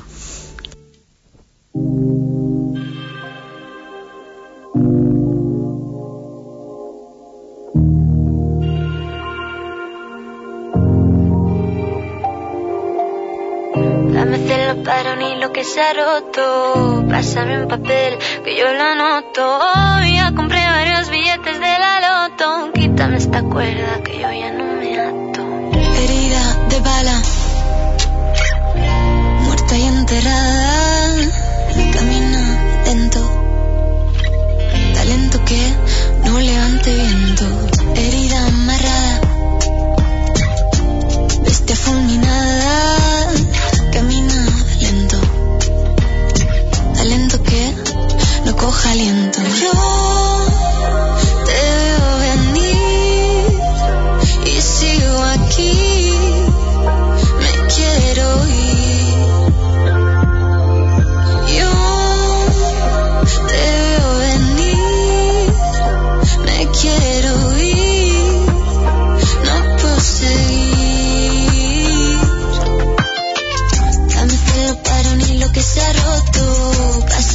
Para ni lo que se ha roto. Pásame un papel que yo lo anoto. Ya compré varios billetes de la loto. Quítame esta cuerda que yo ya no me ato. Herida de bala, muerta y enterrada. Camina lento, talento que no levante viento. Herida amarrada, bestia fulminada. Coja aliento. Yo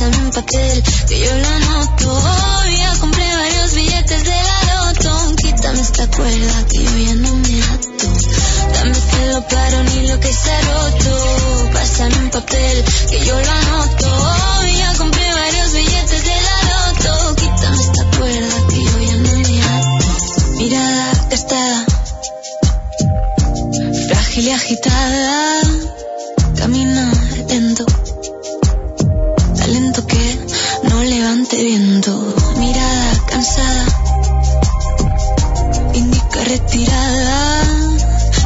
Pásame un papel que yo lo anoto. Oh, ya compré varios billetes de la loto. Quítame esta cuerda que yo ya no me ato. Dame celo para ni lo que se ha roto. Pásame un papel que yo lo anoto. Oh, ya compré varios billetes de la loto. Quítame esta cuerda que yo ya no me ato. Mirada gastada, frágil y agitada. Camina viento. Mirada cansada, indica retirada.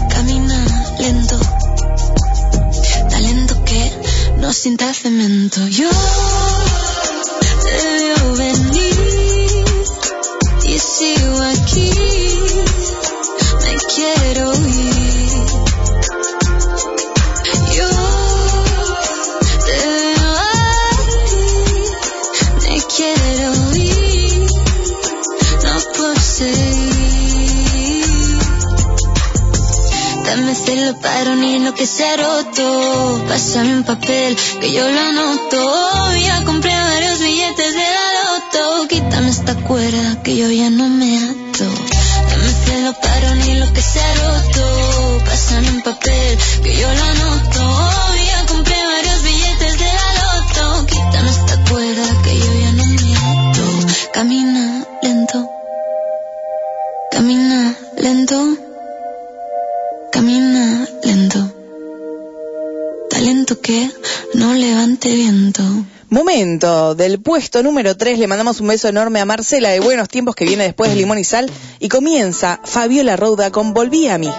Camina lento, talento que no sienta cemento. Yo te veo venir y sigo aquí. Celo para ni lo que se roto. Pásame un papel que yo lo anoto. Ya compré varios billetes de la loto. Quítame esta cuerda que yo ya no me ato. Dame celo para ni lo que se roto. Pásame un papel que yo lo anoto. del puesto número 3 le mandamos un beso enorme a Marcela de Buenos Tiempos que viene después de Limón y Sal y comienza Fabiola Rouda con Volví a mí.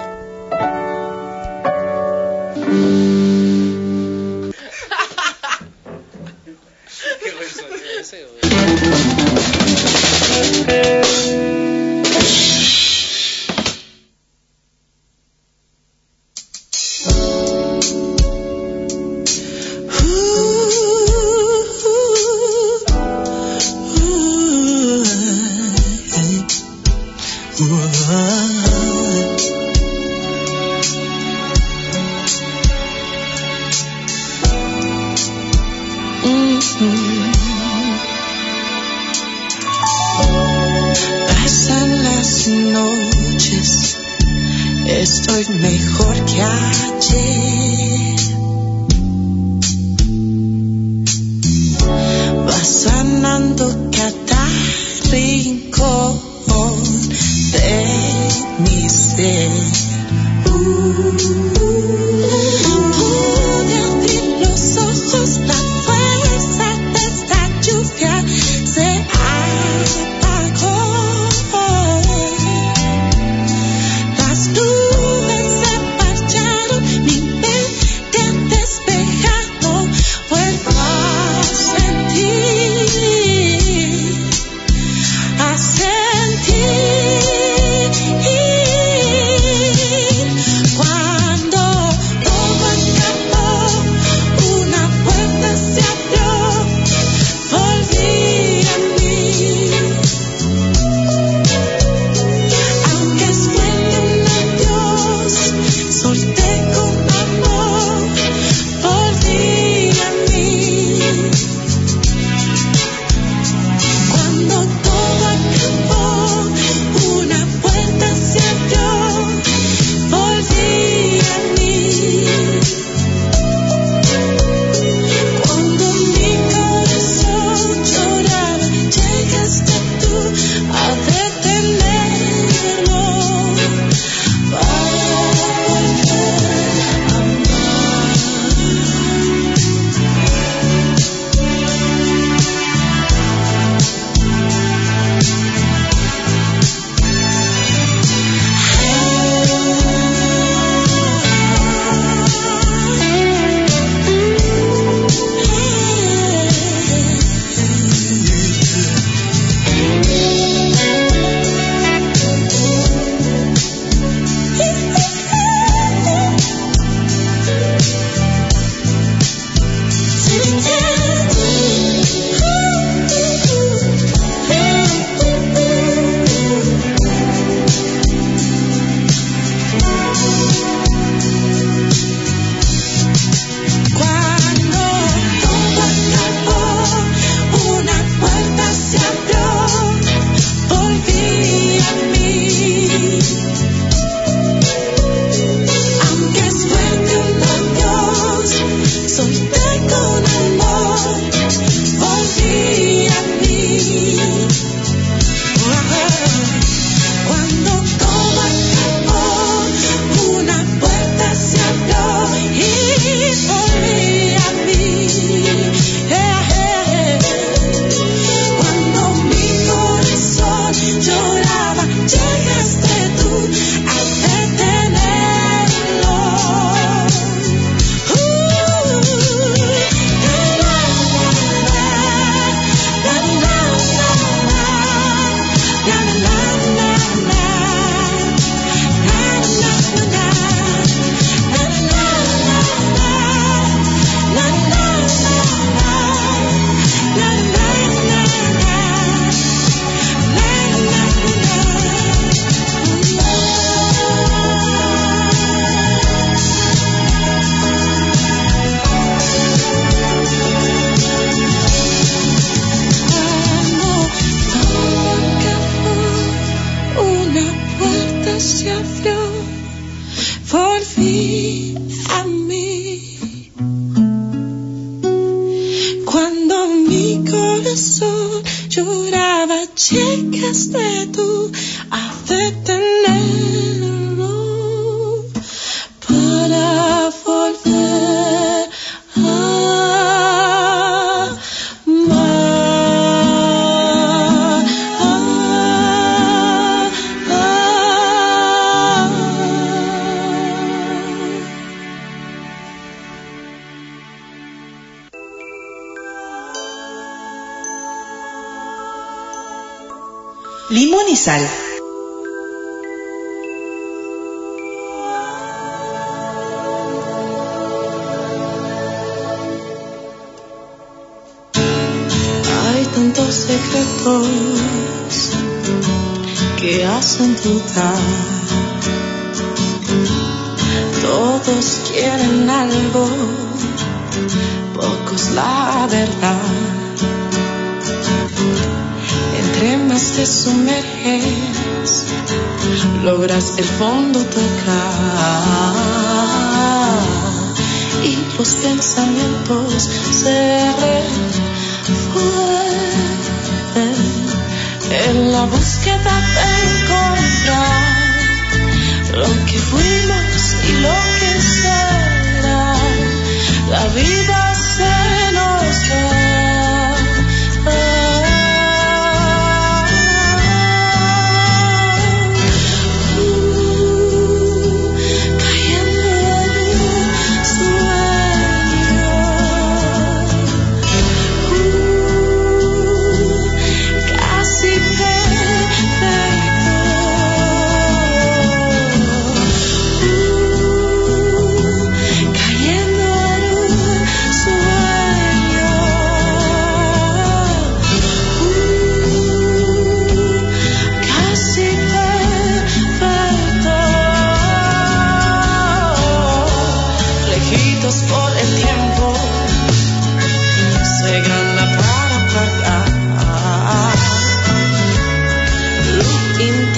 Qué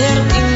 convertir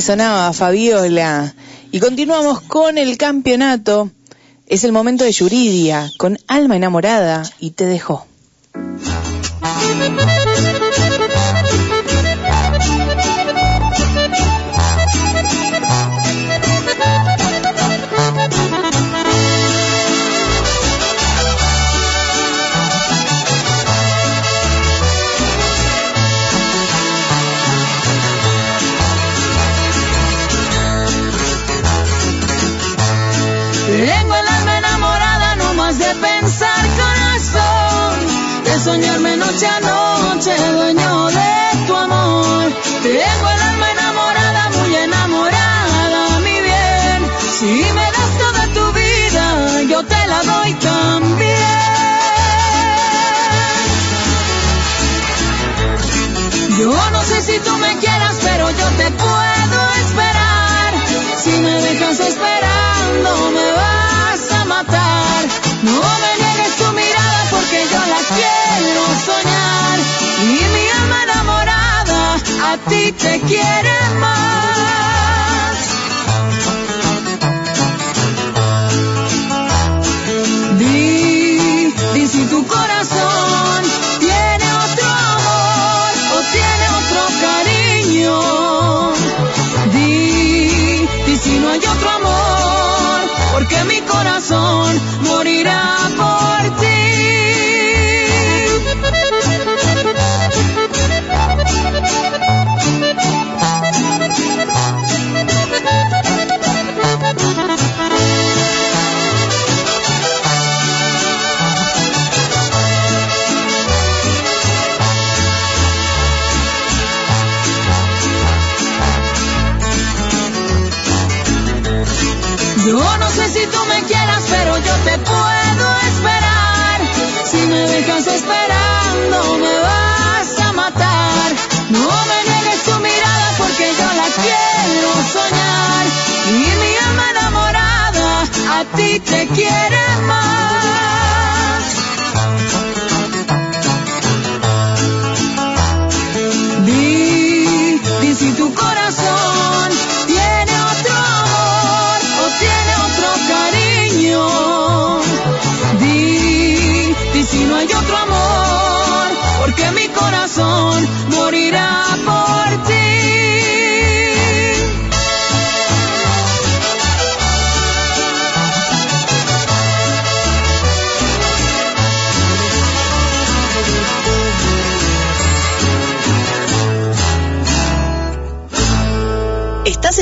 Sonaba Fabiola. Y continuamos con el campeonato. Es el momento de Yuridia, con alma enamorada y te dejó. noche a noche, dueño de tu amor. Tengo el alma enamorada, muy enamorada, mi bien. Si me das toda tu vida, yo te la doy también. Yo no sé si tú me quieras, pero yo te puedo esperar. Si me dejas esperando, me vas a matar. No me y mi alma enamorada a ti te quiere más. Di, di si tu corazón tiene otro amor o tiene otro cariño. Di, di si no hay otro amor, porque mi corazón morirá por te quiere más.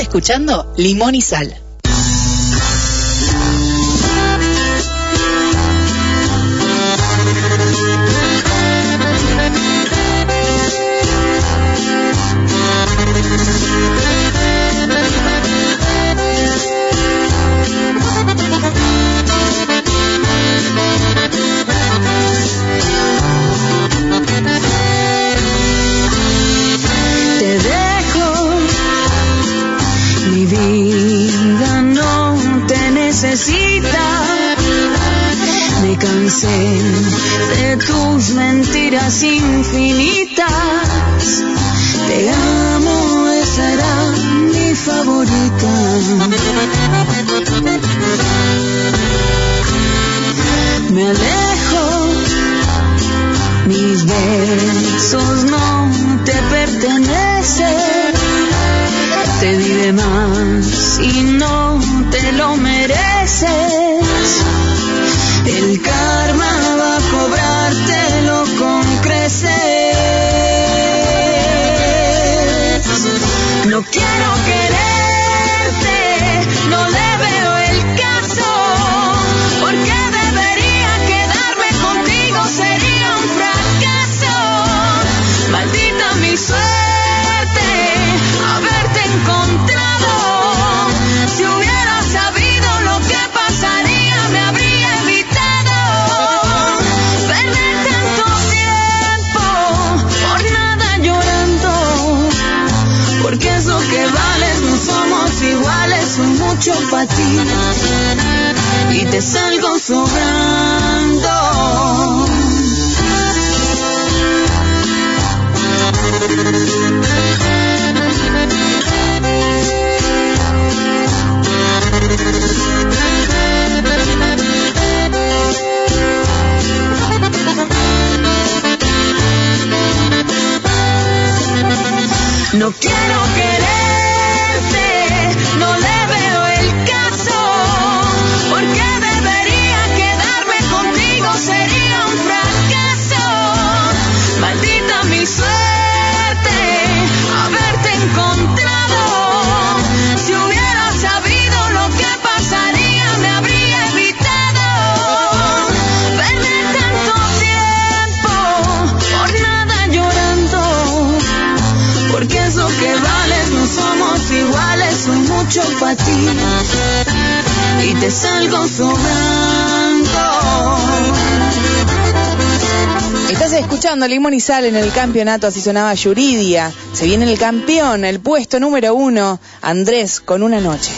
escuchando Limón y Sal. sin infinita. Escuchando Limón y Sal en el campeonato, así sonaba Yuridia. Se viene el campeón, el puesto número uno, Andrés con una noche.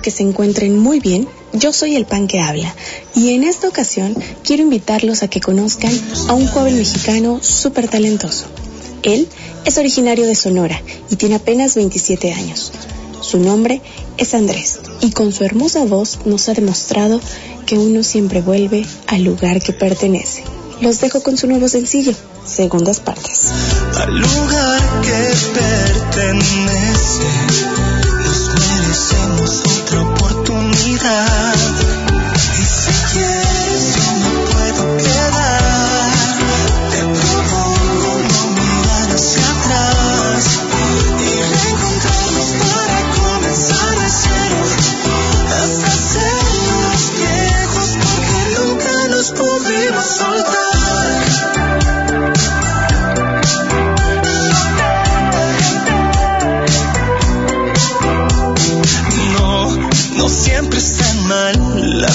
Que se encuentren muy bien. Yo soy el pan que habla y en esta ocasión quiero invitarlos a que conozcan a un joven mexicano súper talentoso. Él es originario de Sonora y tiene apenas 27 años. Su nombre es Andrés y con su hermosa voz nos ha demostrado que uno siempre vuelve al lugar que pertenece. Los dejo con su nuevo sencillo, segundas partes. Merecemos otra oportunidad.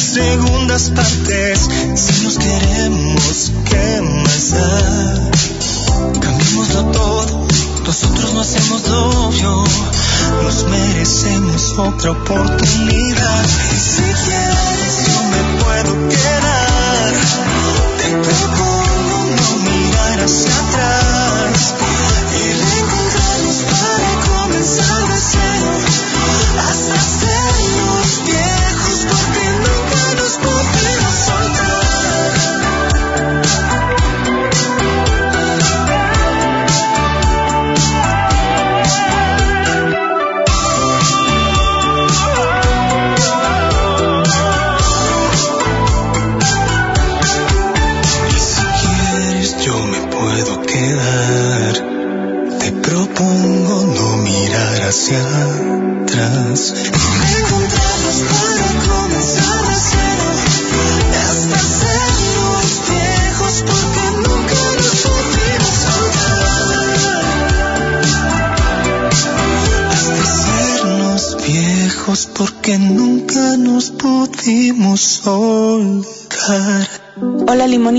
segundas partes si nos queremos quemar. Cambiémoslo todo, nosotros no hacemos obvio, nos merecemos otra oportunidad. Y si quieres, yo me puedo quedar. Te propongo no mirar hacia atrás.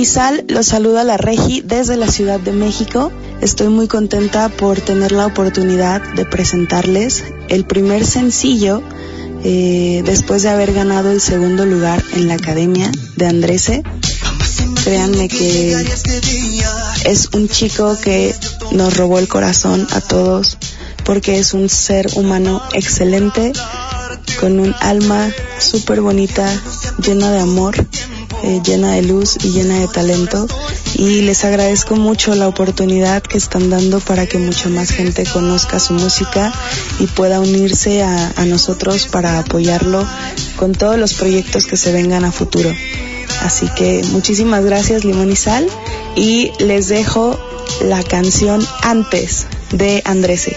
Sal, los saluda la Regi desde la Ciudad de México. Estoy muy contenta por tener la oportunidad de presentarles el primer sencillo eh, después de haber ganado el segundo lugar en la Academia de Andrese. Créanme que es un chico que nos robó el corazón a todos porque es un ser humano excelente, con un alma súper bonita, llena de amor, eh, llena de luz y llena de talento. Y les agradezco mucho la oportunidad que están dando para que mucha más gente conozca su música y pueda unirse a, nosotros para apoyarlo con todos los proyectos que se vengan a futuro. Así que muchísimas gracias Limón y Sal y les dejo la canción Antes de Andrese.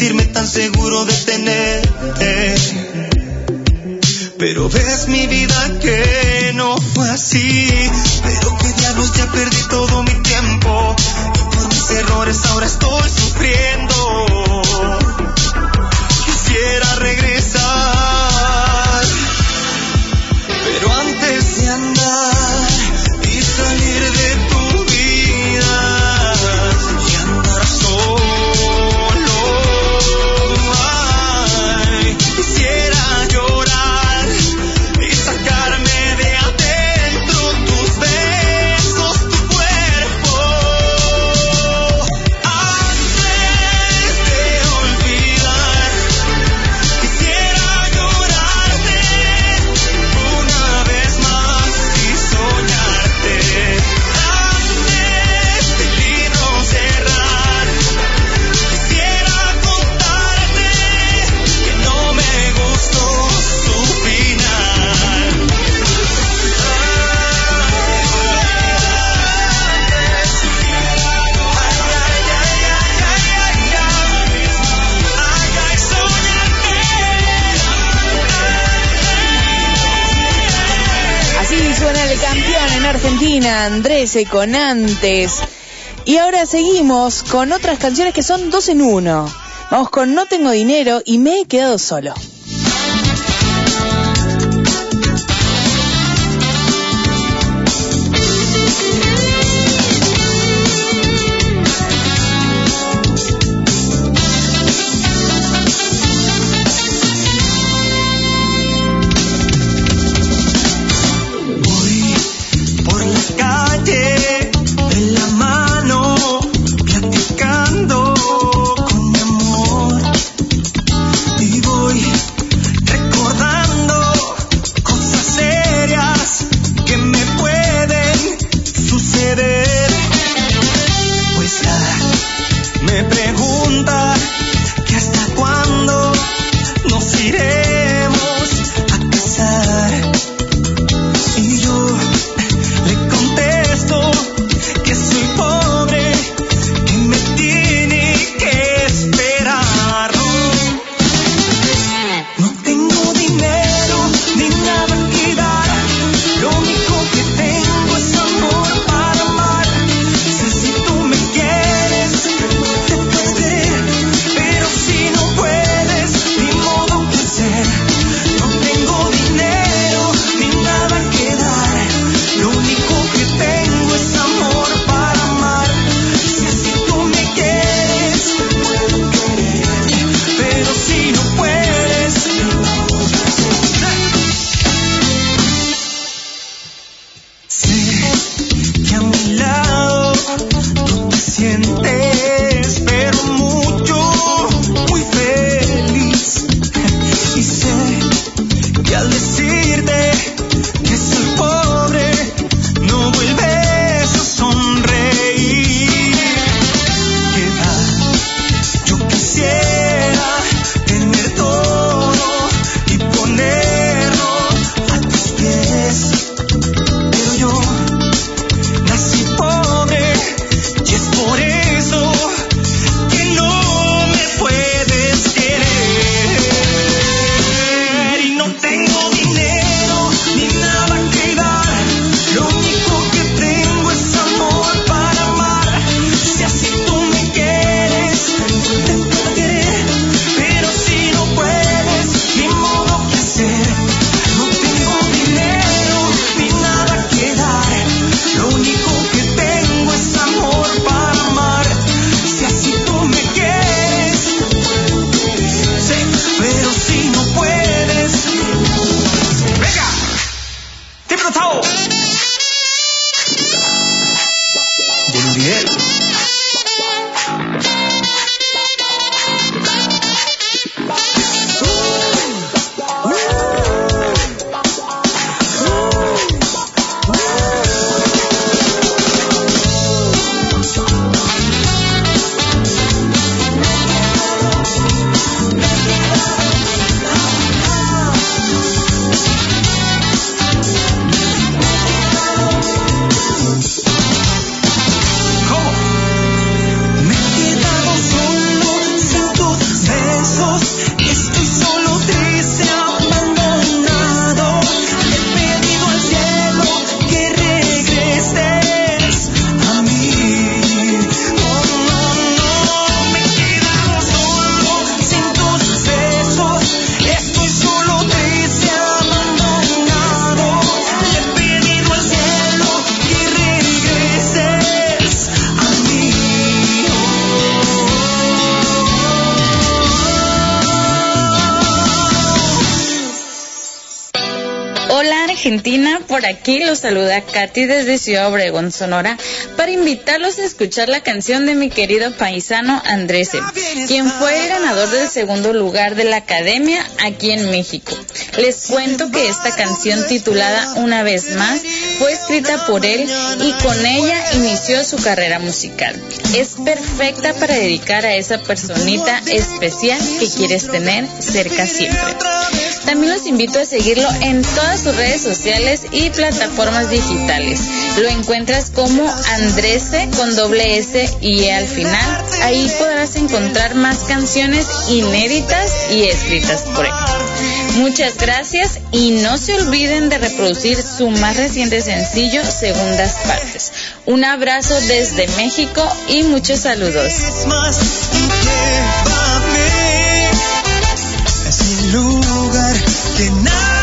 Sentirme tan seguro de tenerte. Pero ves mi vida que no fue así. Pero que diablos ya perdí todo mi tiempo. Andrés con antes. Y ahora seguimos con otras canciones que son dos en uno. Vamos con No tengo dinero y me he quedado solo. Por aquí los saluda Katy desde Ciudad Obregón, Sonora, para invitarlos a escuchar la canción de mi querido paisano Andrés, quien fue el ganador del segundo lugar de la Academia aquí en México. Les cuento que esta canción titulada Una vez más fue escrita por él y con ella inició su carrera musical. Es perfecta para dedicar a esa personita especial que quieres tener cerca siempre. También los invito a seguirlo en todas sus redes sociales y plataformas digitales. Lo encuentras como Andrese con doble S y E al final. Ahí podrás encontrar más canciones inéditas y escritas por él. Muchas gracias y no se olviden de reproducir su más reciente sencillo, Segundas Partes. Un abrazo desde México y muchos saludos. Lugar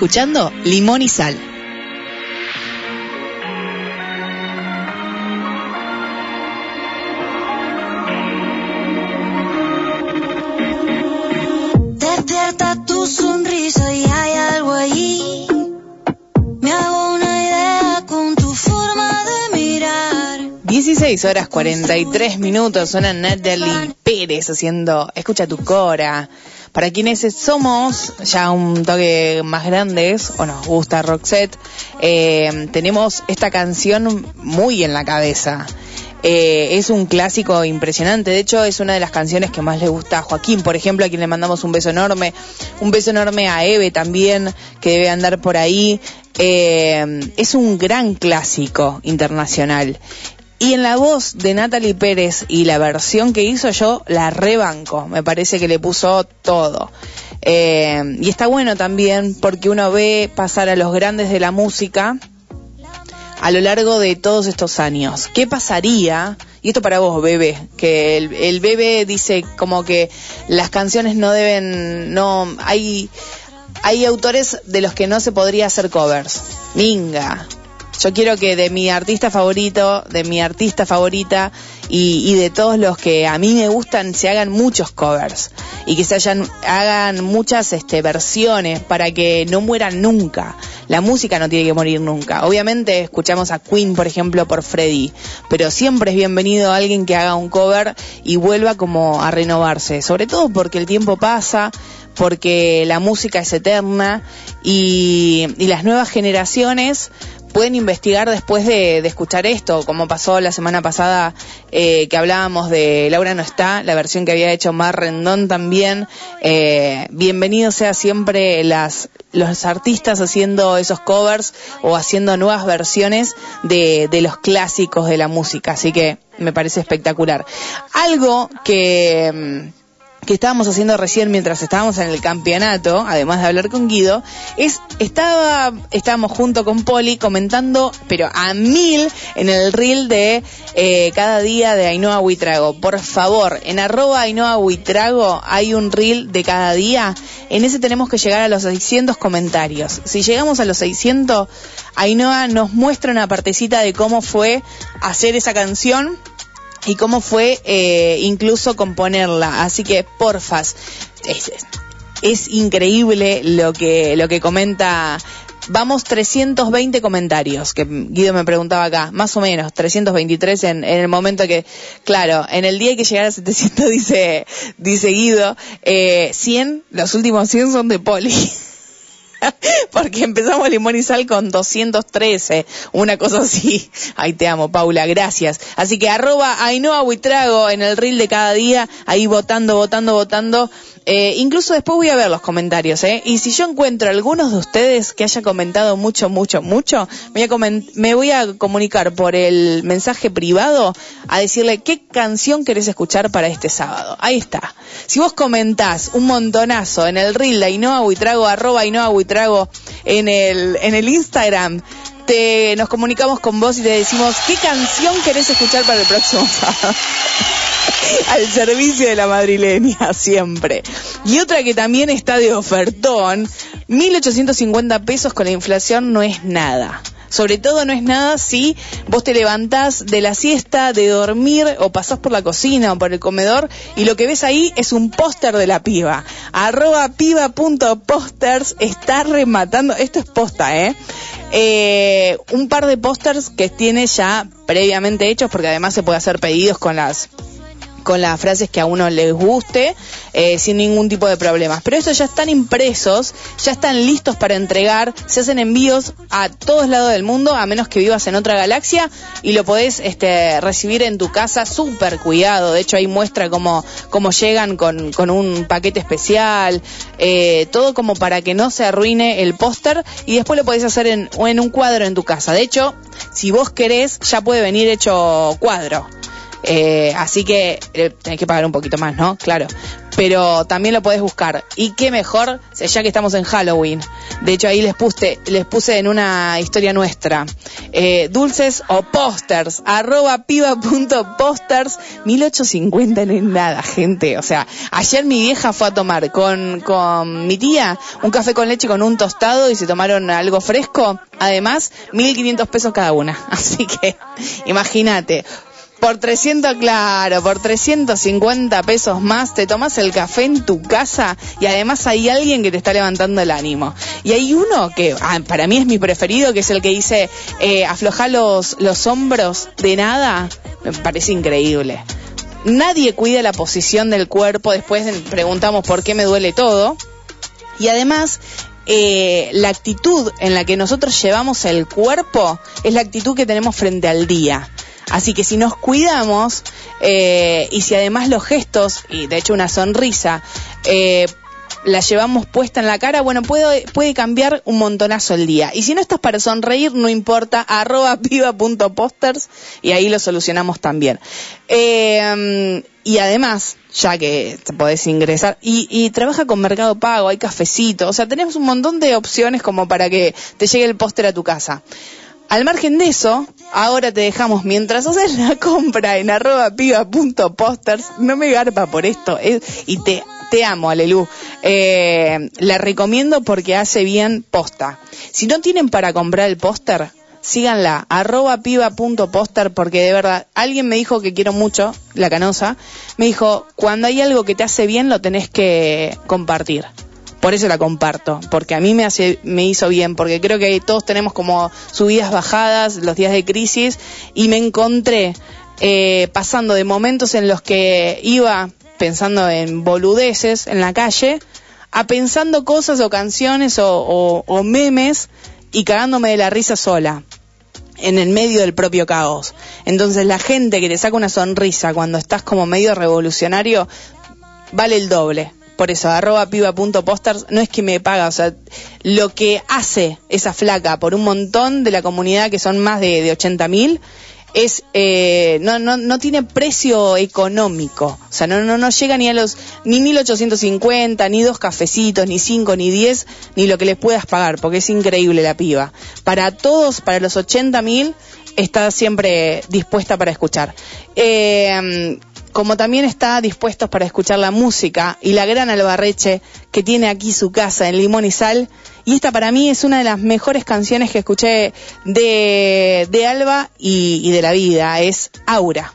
escuchando Limón y Sal. Despierta tu sonrisa y hay algo allí. Me hago una idea con tu forma de mirar. 16 horas 43 minutos, suena Natalie Pérez haciendo Escucha tu Cora. Para quienes somos ya un toque más grandes o nos gusta Roxette, eh, tenemos esta canción muy en la cabeza. Eh, es un clásico impresionante, de hecho es una de las canciones que más le gusta a Joaquín, por ejemplo, a quien le mandamos un beso enorme, un beso enorme a Eve también, que debe andar por ahí. Eh, es un gran clásico internacional. Y en la voz de Natalie Pérez y la versión que hizo yo la rebanco, me parece que le puso todo. Eh, y está bueno también porque uno ve pasar a los grandes de la música a lo largo de todos estos años. ¿Qué pasaría? Y esto para vos, bebé, que el, el bebé dice como que las canciones no deben, no, hay, hay autores de los que no se podría hacer covers. Minga. Yo quiero que de mi artista favorito, de mi artista favorita y, y de todos los que a mí me gustan se hagan muchos covers y que se hayan, hagan muchas este, versiones para que no mueran nunca. La música no tiene que morir nunca. Obviamente escuchamos a Queen, por ejemplo, por Freddy, pero siempre es bienvenido alguien que haga un cover y vuelva como a renovarse, sobre todo porque el tiempo pasa, porque la música es eterna y las nuevas generaciones pueden investigar después de, de, escuchar esto, como pasó la semana pasada eh, que hablábamos de Laura no está, la versión que había hecho Mar Rendón también. Eh, bienvenido sea siempre las los artistas haciendo esos covers o haciendo nuevas versiones de, de los clásicos de la música, así que me parece espectacular. Algo que que estábamos haciendo recién mientras estábamos en el campeonato, además de hablar con Guido, es estaba estábamos junto con Poli comentando, pero a mil en el reel de eh, cada día de Ainhoa Huitrago. Por favor, en arroba Ainhoa Huitrago hay un reel de cada día. En ese tenemos que llegar a los 600 comentarios. Si llegamos a los 600, Ainhoa nos muestra una partecita de cómo fue hacer esa canción y cómo fue eh, incluso componerla. Así que, porfas, es, es increíble lo que, lo que comenta. Vamos 320 comentarios, que Guido me preguntaba acá, más o menos, 323 en, en el momento que, claro, en el día que llegar a 700 dice, dice Guido, eh, 100, los últimos 100 son de Poli. porque empezamos Limón y Sal con 213, una cosa así. Ay, te amo, Paula, gracias. Así que arroba Ainhoa Buitrago en el reel de cada día, ahí votando, votando, votando. Eh, incluso después voy a ver los comentarios, ¿eh? Y si yo encuentro algunos de ustedes que haya comentado mucho, mucho, mucho, me voy, a me voy a comunicar por el mensaje privado a decirle qué canción querés escuchar para este sábado. Ahí está. Si vos comentás un montonazo en el reel de Ainhoa Buitrago, arroba Ainhoa Buitrago en el, en el Instagram, te, nos comunicamos con vos y te decimos qué canción querés escuchar para el próximo sábado. Al servicio de la madrileña, siempre. Y otra que también está de ofertón, 1850 pesos con la inflación no es nada. Sobre todo no es nada si vos te levantás de la siesta, de dormir o pasás por la cocina o por el comedor y lo que ves ahí es un póster de la piba. Arroba piba.posters está rematando, esto es posta, ¿eh? eh un par de pósters que tiene ya previamente hechos porque además se puede hacer pedidos con las con las frases que a uno les guste, eh, sin ningún tipo de problemas. Pero estos ya están impresos, ya están listos para entregar, se hacen envíos a todos lados del mundo, a menos que vivas en otra galaxia, y lo podés este, recibir en tu casa súper cuidado. De hecho, ahí muestra cómo, cómo llegan con, con un paquete especial, eh, todo como para que no se arruine el póster, y después lo podés hacer en, en un cuadro en tu casa. De hecho, si vos querés, ya puede venir hecho cuadro. Eh, así que eh, tenés que pagar un poquito más, ¿no? Claro. pero también lo podés buscar. Y qué mejor, ya que estamos en Halloween. De hecho, ahí les puse, les puse en una historia nuestra. Eh, dulces o pósters, arroba piba.posters, 1850 no es nada, gente. O sea, ayer mi vieja fue a tomar con, con mi tía un café con leche con un tostado y se tomaron algo fresco. Además, 1500 pesos cada una. Así que, imagínate. Por 300, claro, por 350 pesos más te tomas el café en tu casa y además hay alguien que te está levantando el ánimo. Y hay uno que ah, para mí es mi preferido, que es el que dice, eh, afloja los, los hombros de nada. Me parece increíble. Nadie cuida la posición del cuerpo, después preguntamos por qué me duele todo. Y además, eh, la actitud en la que nosotros llevamos el cuerpo es la actitud que tenemos frente al día. Así que si nos cuidamos eh, y si además los gestos, y de hecho una sonrisa, eh, la llevamos puesta en la cara, bueno, puede, puede cambiar un montonazo el día. Y si no estás para sonreír, no importa, arroba piba.posters y ahí lo solucionamos también. Eh, y además, ya que te podés ingresar, y, y trabaja con Mercado Pago, hay cafecito, o sea, tenemos un montón de opciones como para que te llegue el póster a tu casa. Al margen de eso, ahora te dejamos, mientras haces la compra en arroba piba.posters, no me garpa por esto, es- y te, amo, Alelu. Eh, la recomiendo porque hace bien posta. Si no tienen para comprar el póster, síganla, arroba piba.póster, porque de verdad, alguien me dijo que quiero mucho, la canosa, me dijo, cuando hay algo que te hace bien, lo tenés que compartir. Por eso la comparto, porque a mí me hace, me hizo bien, porque creo que todos tenemos como subidas bajadas, los días de crisis, y me encontré eh, pasando de momentos en los que iba pensando en boludeces en la calle, a pensando cosas o canciones o, o- o memes y cagándome de la risa sola en el medio del propio caos. Entonces la gente que te saca una sonrisa cuando estás como medio revolucionario vale el doble. Por eso, arroba piba.posters no es que me paga, o sea, lo que hace esa flaca por un montón de la comunidad, que son más de, de 80 mil, es, eh, no, no, no tiene precio económico. O sea, no, no, no llega ni a los, ni 1850, ni dos cafecitos, ni cinco, ni diez, ni lo que les puedas pagar, porque es increíble la piba. Para todos, para los 80 mil, está siempre dispuesta para escuchar. Eh, como también está dispuestos para escuchar la música y la gran Albarreche que tiene aquí su casa en Limón y Sal. Y esta para mí es una de las mejores canciones que escuché de, de Alba y, y de la vida, es Aura.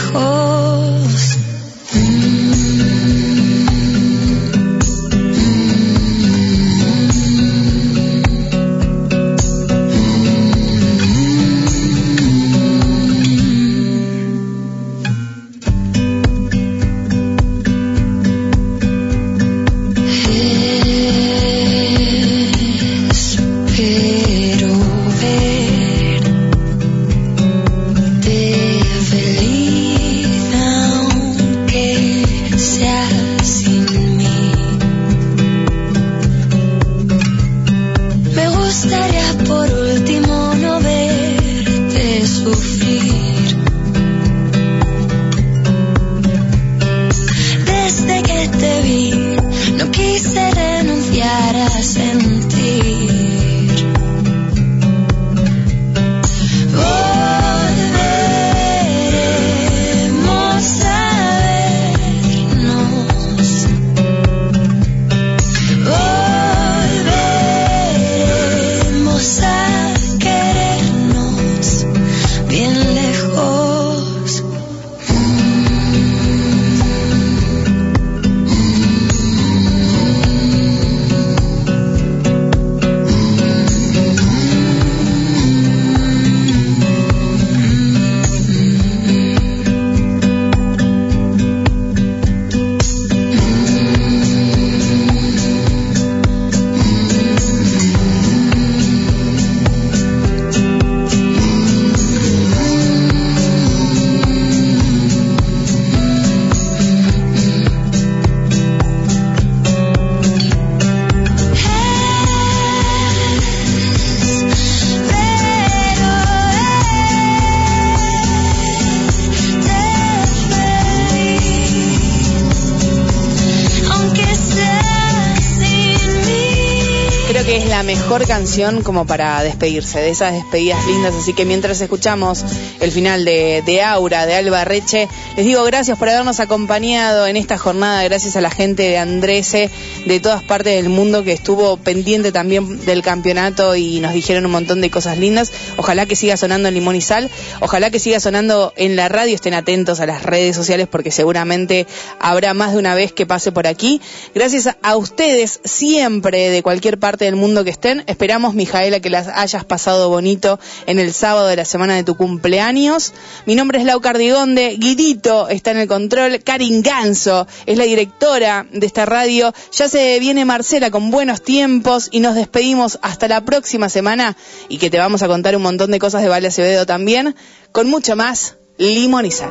以后。Canción como para despedirse, de esas despedidas lindas. Así que mientras escuchamos el final de, de Aura, de Alba Reche, les digo gracias por habernos acompañado en esta jornada, gracias a la gente de Andrese, de todas partes del mundo que estuvo pendiente también del campeonato y nos dijeron un montón de cosas lindas. Ojalá que siga sonando en Limón y Sal, ojalá que siga sonando en la radio, estén atentos a las redes sociales porque seguramente habrá más de una vez que pase por aquí. Gracias a ustedes siempre de cualquier parte del mundo que estén. Esperamos, Mijaela, que las hayas pasado bonito en el sábado de la semana de tu cumpleaños. Mi nombre es Lau Cardigonde, Guidito está en el control, Karin Ganso es la directora de esta radio. Ya se viene Marcela con buenos tiempos y nos despedimos hasta la próxima semana y que te vamos a contar un montón de cosas de Vale Acevedo también, con mucho más limón y sal.